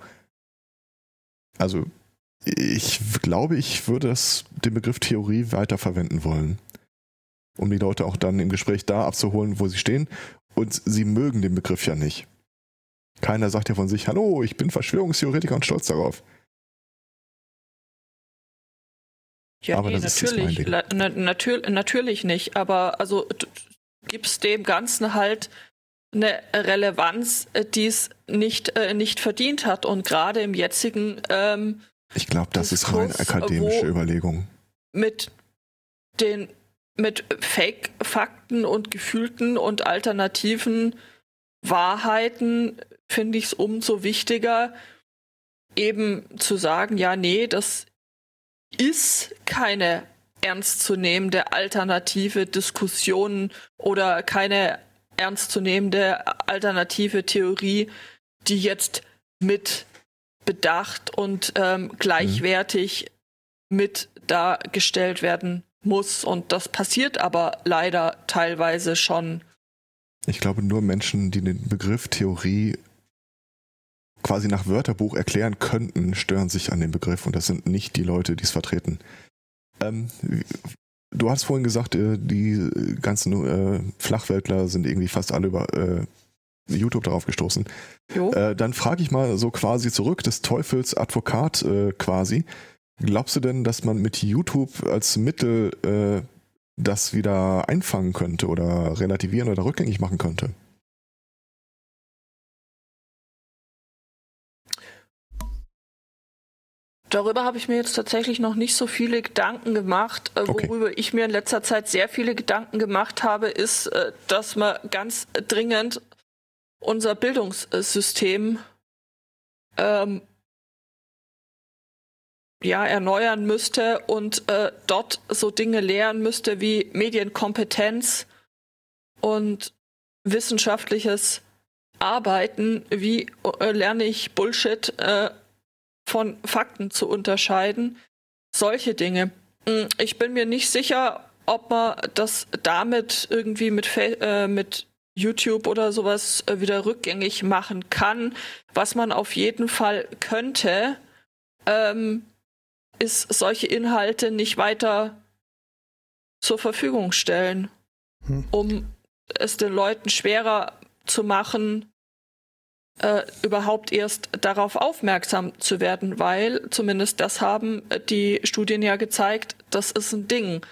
Also, ich glaube, ich würde das, den Begriff Theorie weiterverwenden wollen. Um die Leute auch dann im Gespräch da abzuholen, wo sie stehen. Und sie mögen den Begriff ja nicht. Keiner sagt ja von sich, hallo, ich bin Verschwörungstheoretiker und stolz darauf. Ja, Aber nee, das ist- ist natürlich, la- na, natür natürlich nicht, aber also du gibst dem Ganzen halt eine Relevanz, äh, die es nicht, äh, nicht verdient hat. Und gerade im jetzigen ähm, Ich glaube, das ist rein Diskurs, akademische Überlegung. mit den mit Fake-Fakten und gefühlten und alternativen Wahrheiten finde ich es umso wichtiger, eben zu sagen, ja, nee, das ist keine ernstzunehmende alternative Diskussion oder keine ernstzunehmende alternative Theorie, die jetzt mit Bedacht und ähm, gleichwertig mit dargestellt werden muss. Und das passiert aber leider teilweise schon. Ich glaube, nur Menschen, die den Begriff Theorie quasi nach Wörterbuch erklären könnten, stören sich an dem Begriff und das sind nicht die Leute, die es vertreten. Ähm, du hast vorhin gesagt, äh, die ganzen äh, Flachweltler sind irgendwie fast alle über äh, YouTube darauf gestoßen. Dann frage ich mal so quasi zurück, des Teufels Advokat quasi. Glaubst du denn, dass man mit YouTube als Mittel das wieder einfangen könnte oder relativieren oder rückgängig machen könnte? Darüber habe ich mir jetzt tatsächlich noch nicht so viele Gedanken gemacht. Äh, Okay. Worüber ich mir in letzter Zeit sehr viele Gedanken gemacht habe, ist, äh, dass man ganz dringend unser Bildungssystem ähm, ja, erneuern müsste und äh, dort so Dinge lehren müsste wie Medienkompetenz und wissenschaftliches Arbeiten. Wie äh, lerne ich Bullshit äh, von Fakten zu unterscheiden? Solche Dinge. Mm, Ich bin mir nicht sicher, ob man das damit irgendwie mit, äh, mit YouTube oder sowas äh, wieder rückgängig machen kann. Was man auf jeden Fall könnte, ähm, ist solche Inhalte nicht weiter zur Verfügung stellen, Hm. um es den Leuten schwerer zu machen, äh, überhaupt erst darauf aufmerksam zu werden, weil zumindest das haben die Studien ja gezeigt, das ist ein Ding.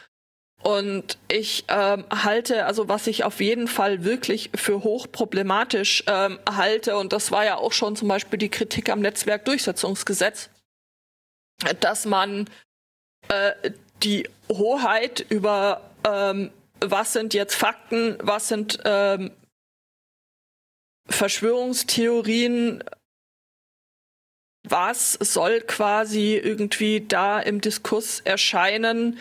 Und ich ähm, halte, also was ich auf jeden Fall wirklich für hochproblematisch ähm, halte, und das war ja auch schon zum Beispiel die Kritik am Netzwerkdurchsetzungsgesetz, dass man äh, die Hoheit über ähm, was sind jetzt Fakten, was sind ähm, Verschwörungstheorien, was soll quasi irgendwie da im Diskurs erscheinen,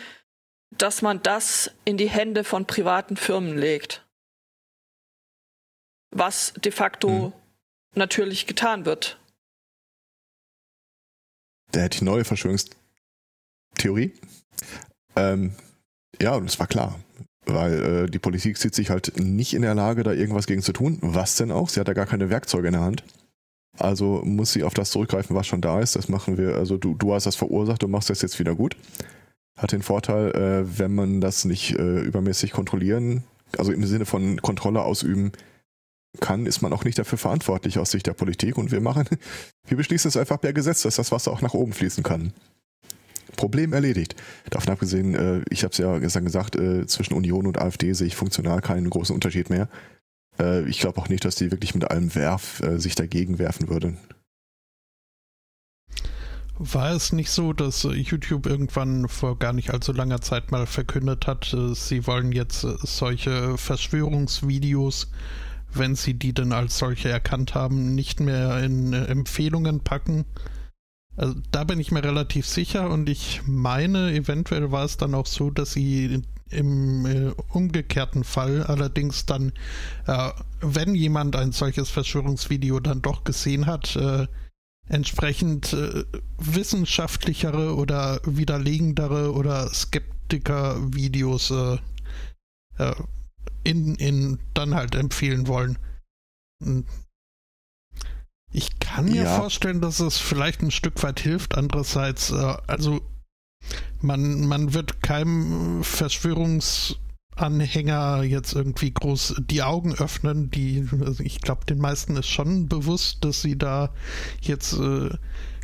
dass man das in die Hände von privaten Firmen legt. Was de facto hm. natürlich getan wird. Da hätte ich neue Verschwörungstheorie. Ähm, ja, das war klar. Weil äh, die Politik sieht sich halt nicht in der Lage, da irgendwas gegen zu tun. Was denn auch? Sie hat ja gar keine Werkzeuge in der Hand. Also muss sie auf das zurückgreifen, was schon da ist. Das machen wir, also du, du hast das verursacht, du machst das jetzt wieder gut. Hat den Vorteil, äh, wenn man das nicht äh, übermäßig kontrollieren, also im Sinne von Kontrolle ausüben kann, ist man auch nicht dafür verantwortlich aus Sicht der Politik. Und wir machen, wir beschließen es einfach per Gesetz, dass das Wasser auch nach oben fließen kann. Problem erledigt. Davon abgesehen, äh, ich habe es ja gestern gesagt, äh, zwischen Union und AfD sehe ich funktional keinen großen Unterschied mehr. Äh, ich glaube auch nicht, dass die wirklich mit allem Werf äh, sich dagegen werfen würden. War es nicht so, dass YouTube irgendwann vor gar nicht allzu langer Zeit mal verkündet hat, äh, sie wollen jetzt äh, solche Verschwörungsvideos, wenn sie die denn als solche erkannt haben, nicht mehr in Empfehlungen packen? Also da bin ich mir relativ sicher und ich meine, eventuell war es dann auch so, dass sie im äh, umgekehrten Fall allerdings dann, äh, wenn jemand ein solches Verschwörungsvideo dann doch gesehen hat, äh, entsprechend äh, wissenschaftlichere oder widerlegendere oder Skeptiker-Videos äh, äh, in, in dann halt empfehlen wollen. Ich kann mir ja. vorstellen, dass es vielleicht ein Stück weit hilft. Andererseits, äh, also man, man wird keinem Verschwörungsanhänger jetzt irgendwie groß die Augen öffnen. Die, also ich glaube, den meisten ist schon bewusst, dass sie da jetzt äh,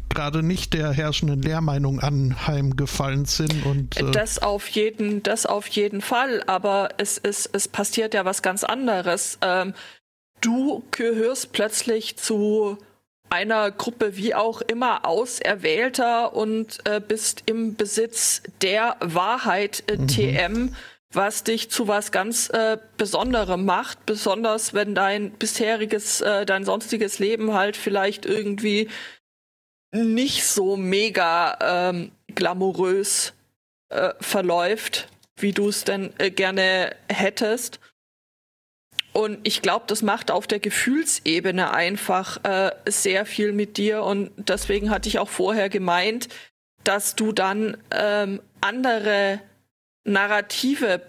gerade nicht der herrschenden Lehrmeinung anheimgefallen sind und äh das auf jeden das auf jeden Fall aber es es es passiert ja was ganz anderes ähm, du gehörst plötzlich zu einer Gruppe wie auch immer auserwählter und äh, bist im Besitz der Wahrheit äh, mhm. TM, was dich zu was ganz äh, Besonderem macht, besonders wenn dein bisheriges, äh, dein sonstiges Leben halt vielleicht irgendwie nicht so mega ähm, glamourös äh, verläuft, wie du es denn äh, gerne hättest. Und ich glaube, das macht auf der Gefühlsebene einfach äh, sehr viel mit dir. Und deswegen hatte ich auch vorher gemeint, dass du dann ähm, andere Narrative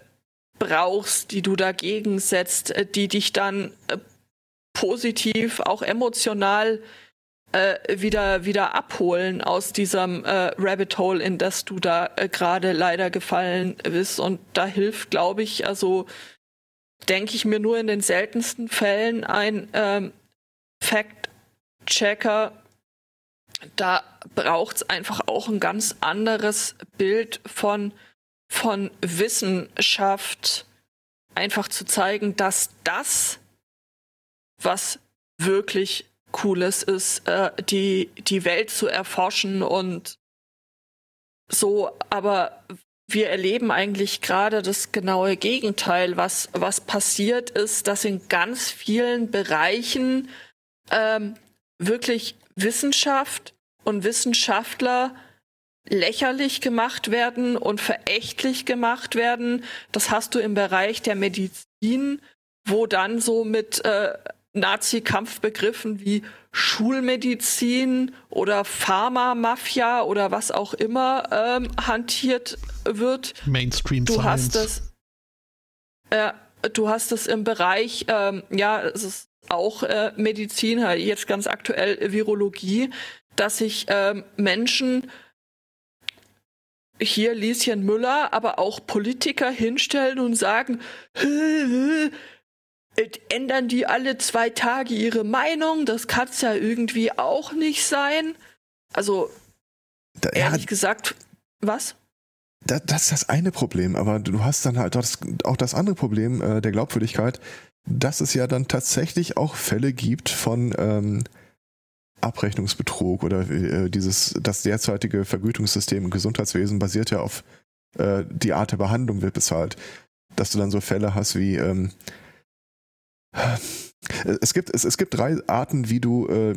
brauchst, die du dagegen setzt, äh, die dich dann äh, positiv, auch emotional äh, wieder wieder abholen aus diesem äh, Rabbit Hole, in das du da äh, gerade leider gefallen bist. Und da hilft, glaube ich, also denke ich mir nur in den seltensten Fällen ein ähm, Fact-Checker. Da braucht es einfach auch ein ganz anderes Bild von, von Wissenschaft, einfach zu zeigen, dass das, was wirklich Cooles ist, äh, die, die Welt zu erforschen und so, aber wir erleben eigentlich gerade das genaue Gegenteil. Was, was passiert ist, dass in ganz vielen Bereichen ähm, wirklich Wissenschaft und Wissenschaftler lächerlich gemacht werden und verächtlich gemacht werden. Das hast du im Bereich der Medizin, wo dann so mit äh, Nazi-Kampfbegriffen wie Schulmedizin oder Pharma-Mafia oder was auch immer ähm, hantiert wird. Mainstream du Science. Hast das, äh, du hast es im Bereich, ähm, ja, es ist auch äh, Medizin, jetzt ganz aktuell Virologie, dass sich ähm, Menschen hier Lieschen Müller, aber auch Politiker hinstellen und sagen, ändern die alle zwei Tage ihre Meinung? Das kann es ja irgendwie auch nicht sein. Also, Da, ehrlich ja, gesagt, was? da, das ist das eine Problem, aber du hast dann halt das, auch das andere Problem äh, der Glaubwürdigkeit, dass es ja dann tatsächlich auch Fälle gibt von ähm, Abrechnungsbetrug oder äh, dieses, das derzeitige Vergütungssystem im Gesundheitswesen basiert ja auf äh, die Art der Behandlung wird bezahlt. Dass du dann so Fälle hast wie ähm, es gibt, es, es gibt drei Arten, wie du äh,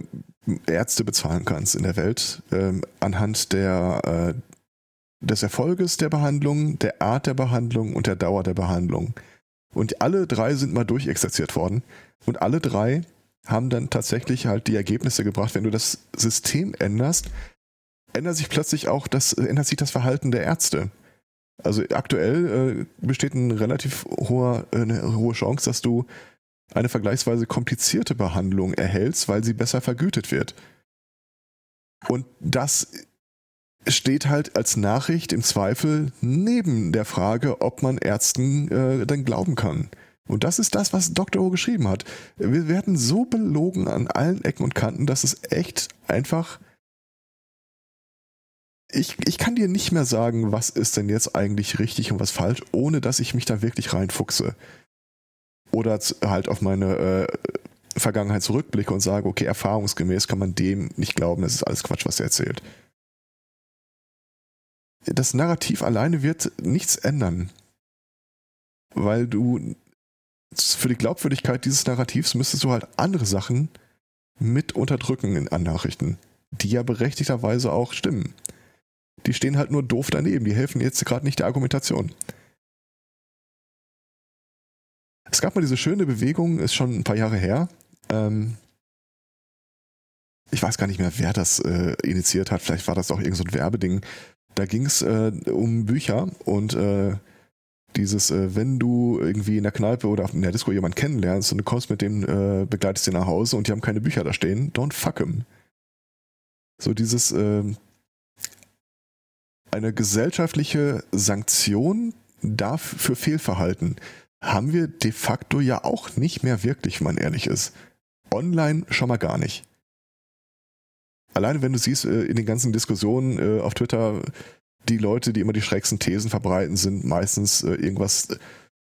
Ärzte bezahlen kannst in der Welt. Ähm, anhand der, äh, des Erfolges der Behandlung, der Art der Behandlung und der Dauer der Behandlung. Und alle drei sind mal durchexerziert worden. Und alle drei haben dann tatsächlich halt die Ergebnisse gebracht. Wenn du das System änderst, ändert sich plötzlich auch das, ändert sich das Verhalten der Ärzte. Also aktuell äh, besteht ein relativ hoher, äh, eine hohe Chance, dass du eine vergleichsweise komplizierte Behandlung erhältst, weil sie besser vergütet wird. Und das steht halt als Nachricht im Zweifel neben der Frage, ob man Ärzten äh, dann glauben kann. Und das ist das, was Dr. O geschrieben hat. Wir werden so belogen an allen Ecken und Kanten, dass es echt einfach. Ich, ich kann dir nicht mehr sagen, was ist denn jetzt eigentlich richtig und was falsch, ohne dass ich mich da wirklich reinfuchse. Oder halt auf meine äh, Vergangenheit zurückblicke und sage, okay, erfahrungsgemäß kann man dem nicht glauben, das ist alles Quatsch, was er erzählt. Das Narrativ alleine wird nichts ändern. Weil du für die Glaubwürdigkeit dieses Narrativs müsstest du halt andere Sachen mit unterdrücken an Nachrichten, die ja berechtigterweise auch stimmen. Die stehen halt nur doof daneben, die helfen jetzt gerade nicht der Argumentation. Es gab mal diese schöne Bewegung, ist schon ein paar Jahre her. Ähm, ich weiß gar nicht mehr, wer das äh, initiiert hat. Vielleicht war das auch irgendein so Werbeding. Da ging es äh, um Bücher und äh, dieses, äh, wenn du irgendwie in der Kneipe oder in der Disco jemanden kennenlernst und du kommst mit dem, äh, begleitest den nach Hause und die haben keine Bücher da stehen, don't fuck him. So dieses, ähm, eine gesellschaftliche Sanktion darf für Fehlverhalten haben wir de facto ja auch nicht mehr wirklich, wenn man ehrlich ist. Online schon mal gar nicht. Alleine wenn du siehst, äh, in den ganzen Diskussionen äh, auf Twitter, die Leute, die immer die schrägsten Thesen verbreiten, sind meistens äh, irgendwas,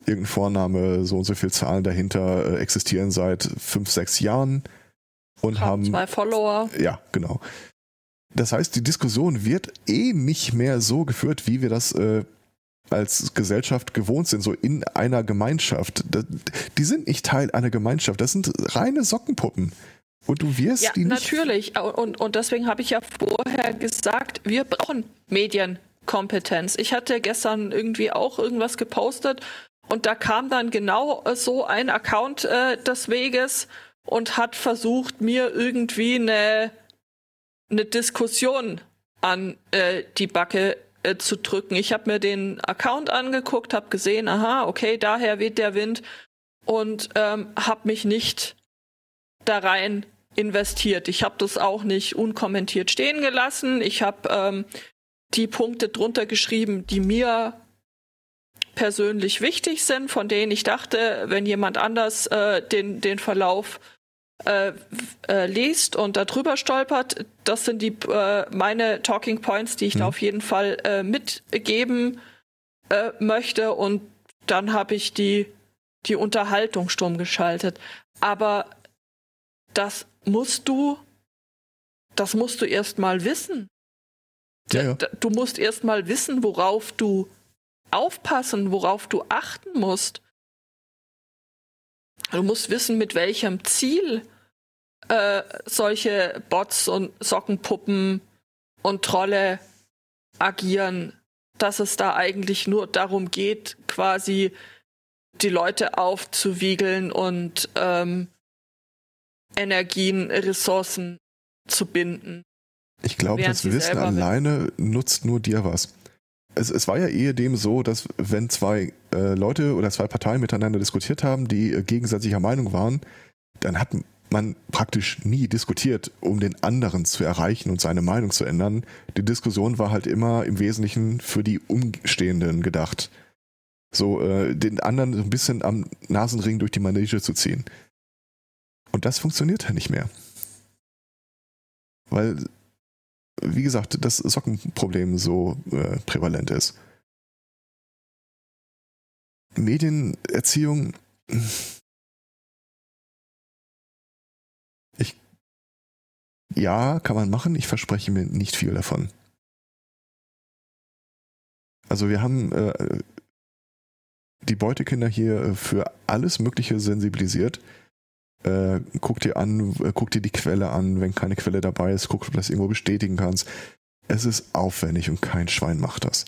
irgendein Vorname, so und so viel Zahlen dahinter existieren seit fünf, sechs Jahren und haben zwei Follower. ja, genau. Das heißt, die Diskussion wird eh nicht mehr so geführt, wie wir das äh, als Gesellschaft gewohnt sind, so in einer Gemeinschaft. Die sind nicht Teil einer Gemeinschaft, das sind reine Sockenpuppen. Und du wirst Ja, die nicht. natürlich. Und, und deswegen habe ich ja vorher gesagt, wir brauchen Medienkompetenz. Ich hatte gestern irgendwie auch irgendwas gepostet und da kam dann genau äh, so ein Account äh, des Weges und hat versucht, mir irgendwie eine, eine Diskussion an äh, die Backe äh, zu drücken. Ich habe mir den Account angeguckt, habe gesehen, aha, okay, daher weht der Wind und ähm, habe mich nicht da rein investiert. Ich habe das auch nicht unkommentiert stehen gelassen. Ich habe ähm, die Punkte drunter geschrieben, die mir persönlich wichtig sind, von denen ich dachte, wenn jemand anders äh, den, den Verlauf äh, äh, liest und darüber stolpert, das sind die äh, meine Talking Points, die ich da Mhm. auf jeden Fall äh, mitgeben äh, möchte. Und dann habe ich die die Unterhaltung stumm geschaltet. Aber das musst du, das musst du erst mal wissen. Ja, ja. Du musst erst mal wissen, worauf du aufpassen, worauf du achten musst. Du musst wissen, mit welchem Ziel äh, solche Bots und Sockenpuppen und Trolle agieren, dass es da eigentlich nur darum geht, quasi die Leute aufzuwiegeln und ähm, Energien, Ressourcen zu binden. Ich glaube, das Wissen alleine nutzt nur dir was. Es, es war ja ehedem so, dass wenn zwei äh, Leute oder zwei Parteien miteinander diskutiert haben, die äh, gegensätzlicher Meinung waren, dann hat man praktisch nie diskutiert, um den anderen zu erreichen und seine Meinung zu ändern. Die Diskussion war halt immer im Wesentlichen für die Umstehenden gedacht. So äh, den anderen so ein bisschen am Nasenring durch die Manege zu ziehen. Und das funktioniert halt nicht mehr. Weil, wie gesagt, das Sockenproblem so äh, prävalent ist. Medienerziehung. Ich. Ja, kann man machen. Ich verspreche mir nicht viel davon. Also wir haben äh, die Beutekinder hier für alles Mögliche sensibilisiert. Äh, guck dir an, äh, guck dir die Quelle an, wenn keine Quelle dabei ist, guck, ob du das irgendwo bestätigen kannst. Es ist aufwendig und kein Schwein macht das.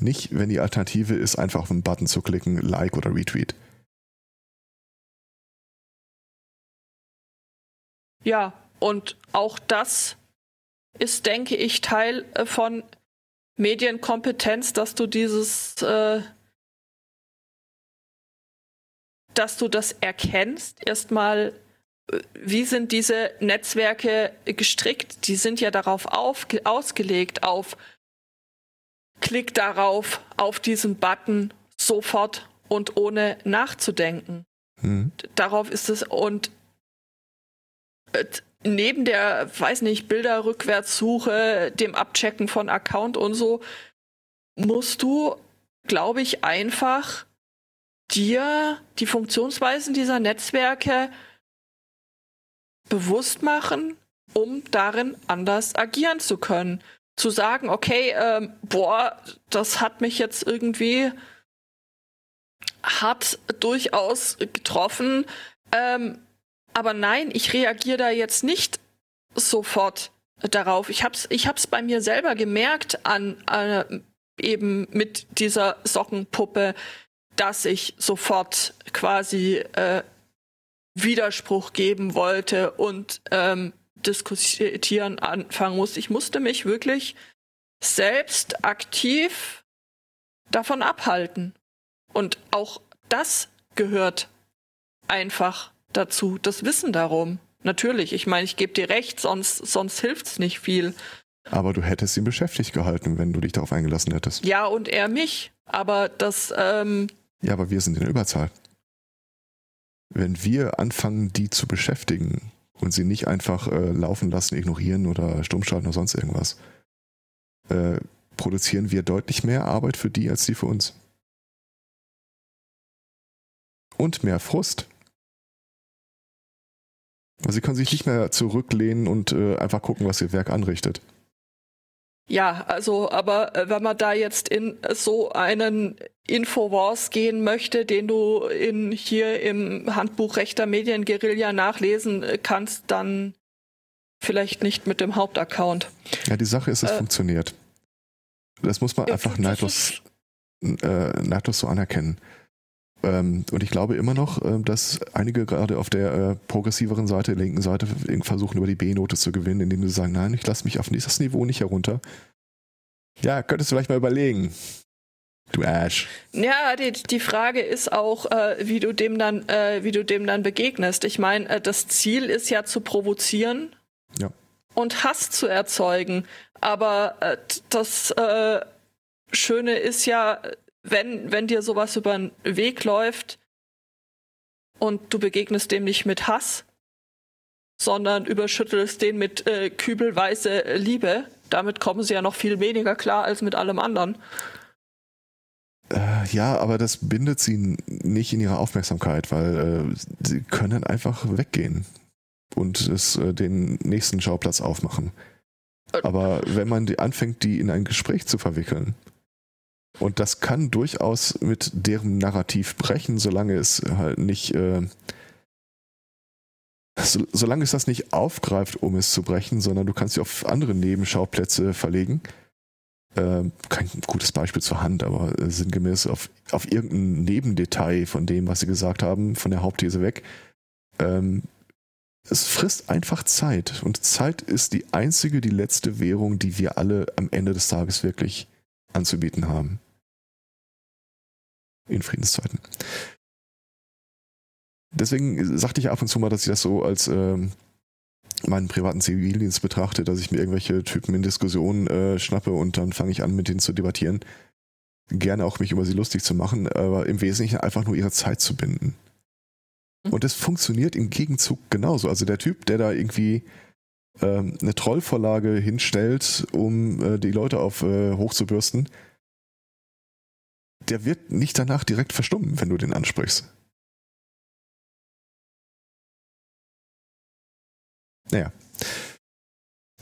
Nicht, wenn die Alternative ist, einfach auf einen Button zu klicken, Like oder Retweet. Ja, und auch das ist, denke ich, Teil äh, von Medienkompetenz, dass du dieses, äh, dass du das erkennst. Erstmal, äh, wie sind diese Netzwerke gestrickt? Die sind ja darauf auf, ausgelegt, auf Klick darauf, auf diesen Button sofort und ohne nachzudenken. Mhm. Darauf ist es und äh, neben der, weiß nicht, Bilderrückwärtssuche, dem Abchecken von Account und so, musst du, glaube ich, einfach dir die Funktionsweisen dieser Netzwerke bewusst machen, um darin anders agieren zu können. Zu sagen, okay, ähm, boah, das hat mich jetzt irgendwie hart durchaus getroffen. Ähm, aber nein, ich reagiere da jetzt nicht sofort darauf. Ich hab's, ich hab's bei mir selber gemerkt an äh, eben mit dieser Sockenpuppe, dass ich sofort quasi äh, Widerspruch geben wollte und ähm, diskutieren anfangen musste. Ich musste mich wirklich selbst aktiv davon abhalten. Und auch das gehört einfach dazu, das Wissen darum. Natürlich, ich meine, ich gebe dir recht, sonst, sonst hilft's nicht viel. Aber du hättest ihn beschäftigt gehalten, wenn du dich darauf eingelassen hättest. Ja, und er mich. Aber das. Ähm ja, aber wir sind in der Überzahl. Wenn wir anfangen, die zu beschäftigen und sie nicht einfach äh, laufen lassen, ignorieren oder stummschalten oder sonst irgendwas, äh, produzieren wir deutlich mehr Arbeit für die als die für uns. Und mehr Frust. Sie können sich nicht mehr zurücklehnen und äh, einfach gucken, was ihr Werk anrichtet. Ja, also, aber äh, wenn man da jetzt in so einen Infowars gehen möchte, den du in hier im Handbuch rechter Medienguerilla nachlesen äh, kannst, dann vielleicht nicht mit dem Hauptaccount. Ja, die Sache ist, es äh, funktioniert. Das muss man einfach neidlos, äh, neidlos so anerkennen. Ähm, und ich glaube immer noch, äh, dass einige gerade auf der äh, progressiveren Seite, linken Seite versuchen, über die B-Note zu gewinnen, indem sie sagen, nein, ich lasse mich auf dieses Niveau nicht herunter. Ja, könntest du vielleicht mal überlegen. Du Ash. Ja, die, die Frage ist auch, äh, wie du dem dann, äh, wie du dem dann begegnest. Ich meine, äh, das Ziel ist ja zu provozieren ja. und Hass zu erzeugen. Aber äh, das äh, Schöne ist ja, wenn, wenn dir sowas über den Weg läuft und du begegnest dem nicht mit Hass, sondern überschüttelst den mit äh, kübelweise Liebe, damit kommen sie ja noch viel weniger klar als mit allem anderen. Äh, ja, aber das bindet sie nicht in ihre Aufmerksamkeit, weil äh, sie können einfach weggehen und es äh, den nächsten Schauplatz aufmachen. Äh. Aber wenn man die anfängt, die in ein Gespräch zu verwickeln, und das kann durchaus mit deren Narrativ brechen, solange es halt nicht, äh, so, solange es das nicht aufgreift, um es zu brechen, sondern du kannst sie auf andere Nebenschauplätze verlegen. Äh, kein gutes Beispiel zur Hand, aber äh, sinngemäß auf, auf irgendein Nebendetail von dem, was sie gesagt haben, von der Hauptthese weg. Ähm, es frisst einfach Zeit. Und Zeit ist die einzige, die letzte Währung, die wir alle am Ende des Tages wirklich anzubieten haben in Friedenszeiten. Deswegen sagte ich ab und zu mal, dass ich das so als ähm, meinen privaten Zivildienst betrachte, dass ich mir irgendwelche Typen in Diskussionen äh, schnappe und dann fange ich an, mit denen zu debattieren. gerne auch mich über sie lustig zu machen, aber im Wesentlichen einfach nur ihre Zeit zu binden. Mhm. Und das funktioniert im Gegenzug genauso. Also der Typ, der da irgendwie ähm, eine Trollvorlage hinstellt, um äh, die Leute auf äh, hochzubürsten, der wird nicht danach direkt verstummen, wenn du den ansprichst. Naja.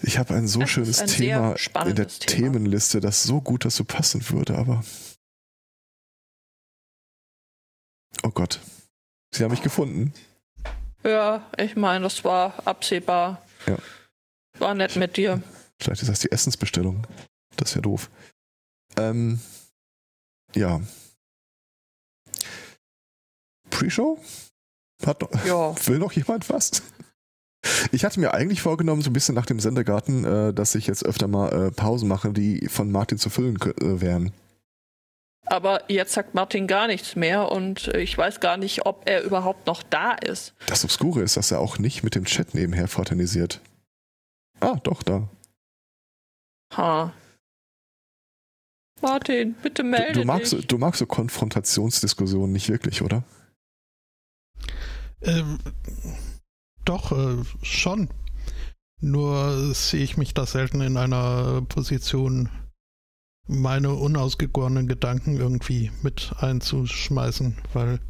Ich habe ein so Das schönes ein Thema in der Thema. Themenliste, das so gut dazu passen würde, aber. Oh Gott. Sie haben mich gefunden. Ja, ich meine, das war absehbar. Ja. War nett mit dir. Vielleicht ist das die Essensbestellung. Das ist ja doof. Ähm, ja. Pre-Show? Ja. will noch jemand was? Ich hatte mir eigentlich vorgenommen, so ein bisschen nach dem Sendegarten, äh, dass ich jetzt öfter mal äh, Pausen mache, die von Martin zu füllen äh, wären. Aber jetzt sagt Martin gar nichts mehr und äh, ich weiß gar nicht, ob er überhaupt noch da ist. Das Obskure ist, dass er auch nicht mit dem Chat nebenher fraternisiert. Ah, doch, da. Ha. Martin, bitte Du, melde du, magst, so- dich. du magst so Konfrontationsdiskussionen nicht wirklich, oder? Ähm, doch, äh, schon. Nur sehe ich mich da selten in einer Position, meine unausgegorenen Gedanken irgendwie mit einzuschmeißen, weil,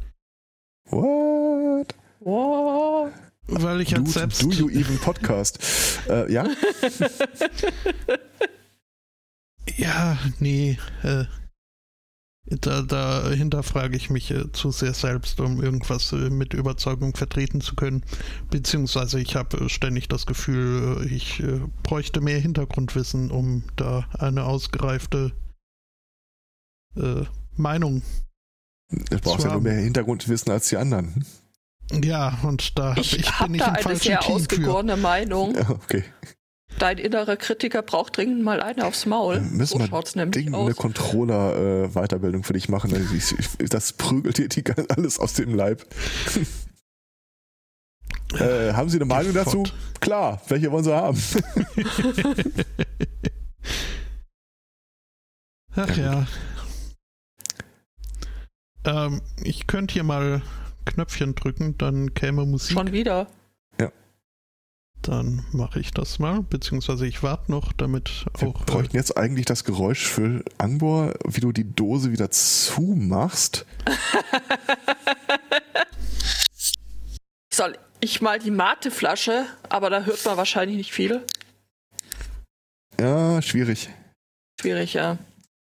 What? Wow. weil ich Do, halt selbst. do you even podcast? äh, ja? Ja, nee, äh, da, da hinterfrage ich mich äh, zu sehr selbst, um irgendwas äh, mit Überzeugung vertreten zu können. Beziehungsweise ich habe äh, ständig das Gefühl, äh, ich äh, bräuchte mehr Hintergrundwissen, um da eine ausgereifte äh, Meinung. Du brauchst ja nur mehr Hintergrundwissen als die anderen. Ja, und da hab Ich, ich, habe bin ich da im eine sehr Team für. ausgegorene Meinung. Ja, okay. Dein innerer Kritiker braucht dringend mal eine aufs Maul. Wir müssen so schaut's nämlich Ding, eine aus. Controller-Weiterbildung für dich machen. Also ich, ich, das prügelt dir die, alles aus dem Leib. äh, haben Sie eine Meinung dazu? Klar, welche wollen Sie haben? Ach Ja, ja. Ähm, ich könnte hier mal Knöpfchen drücken, dann käme Musik. Schon wieder. Dann mache ich das mal, beziehungsweise ich warte noch, damit Wir auch. Äh, bräuchten jetzt eigentlich das Geräusch für Angbor, wie du die Dose wieder zumachst. Soll ich mal die Mateflasche, aber da hört man wahrscheinlich nicht viel. Ja, schwierig. Schwierig, ja.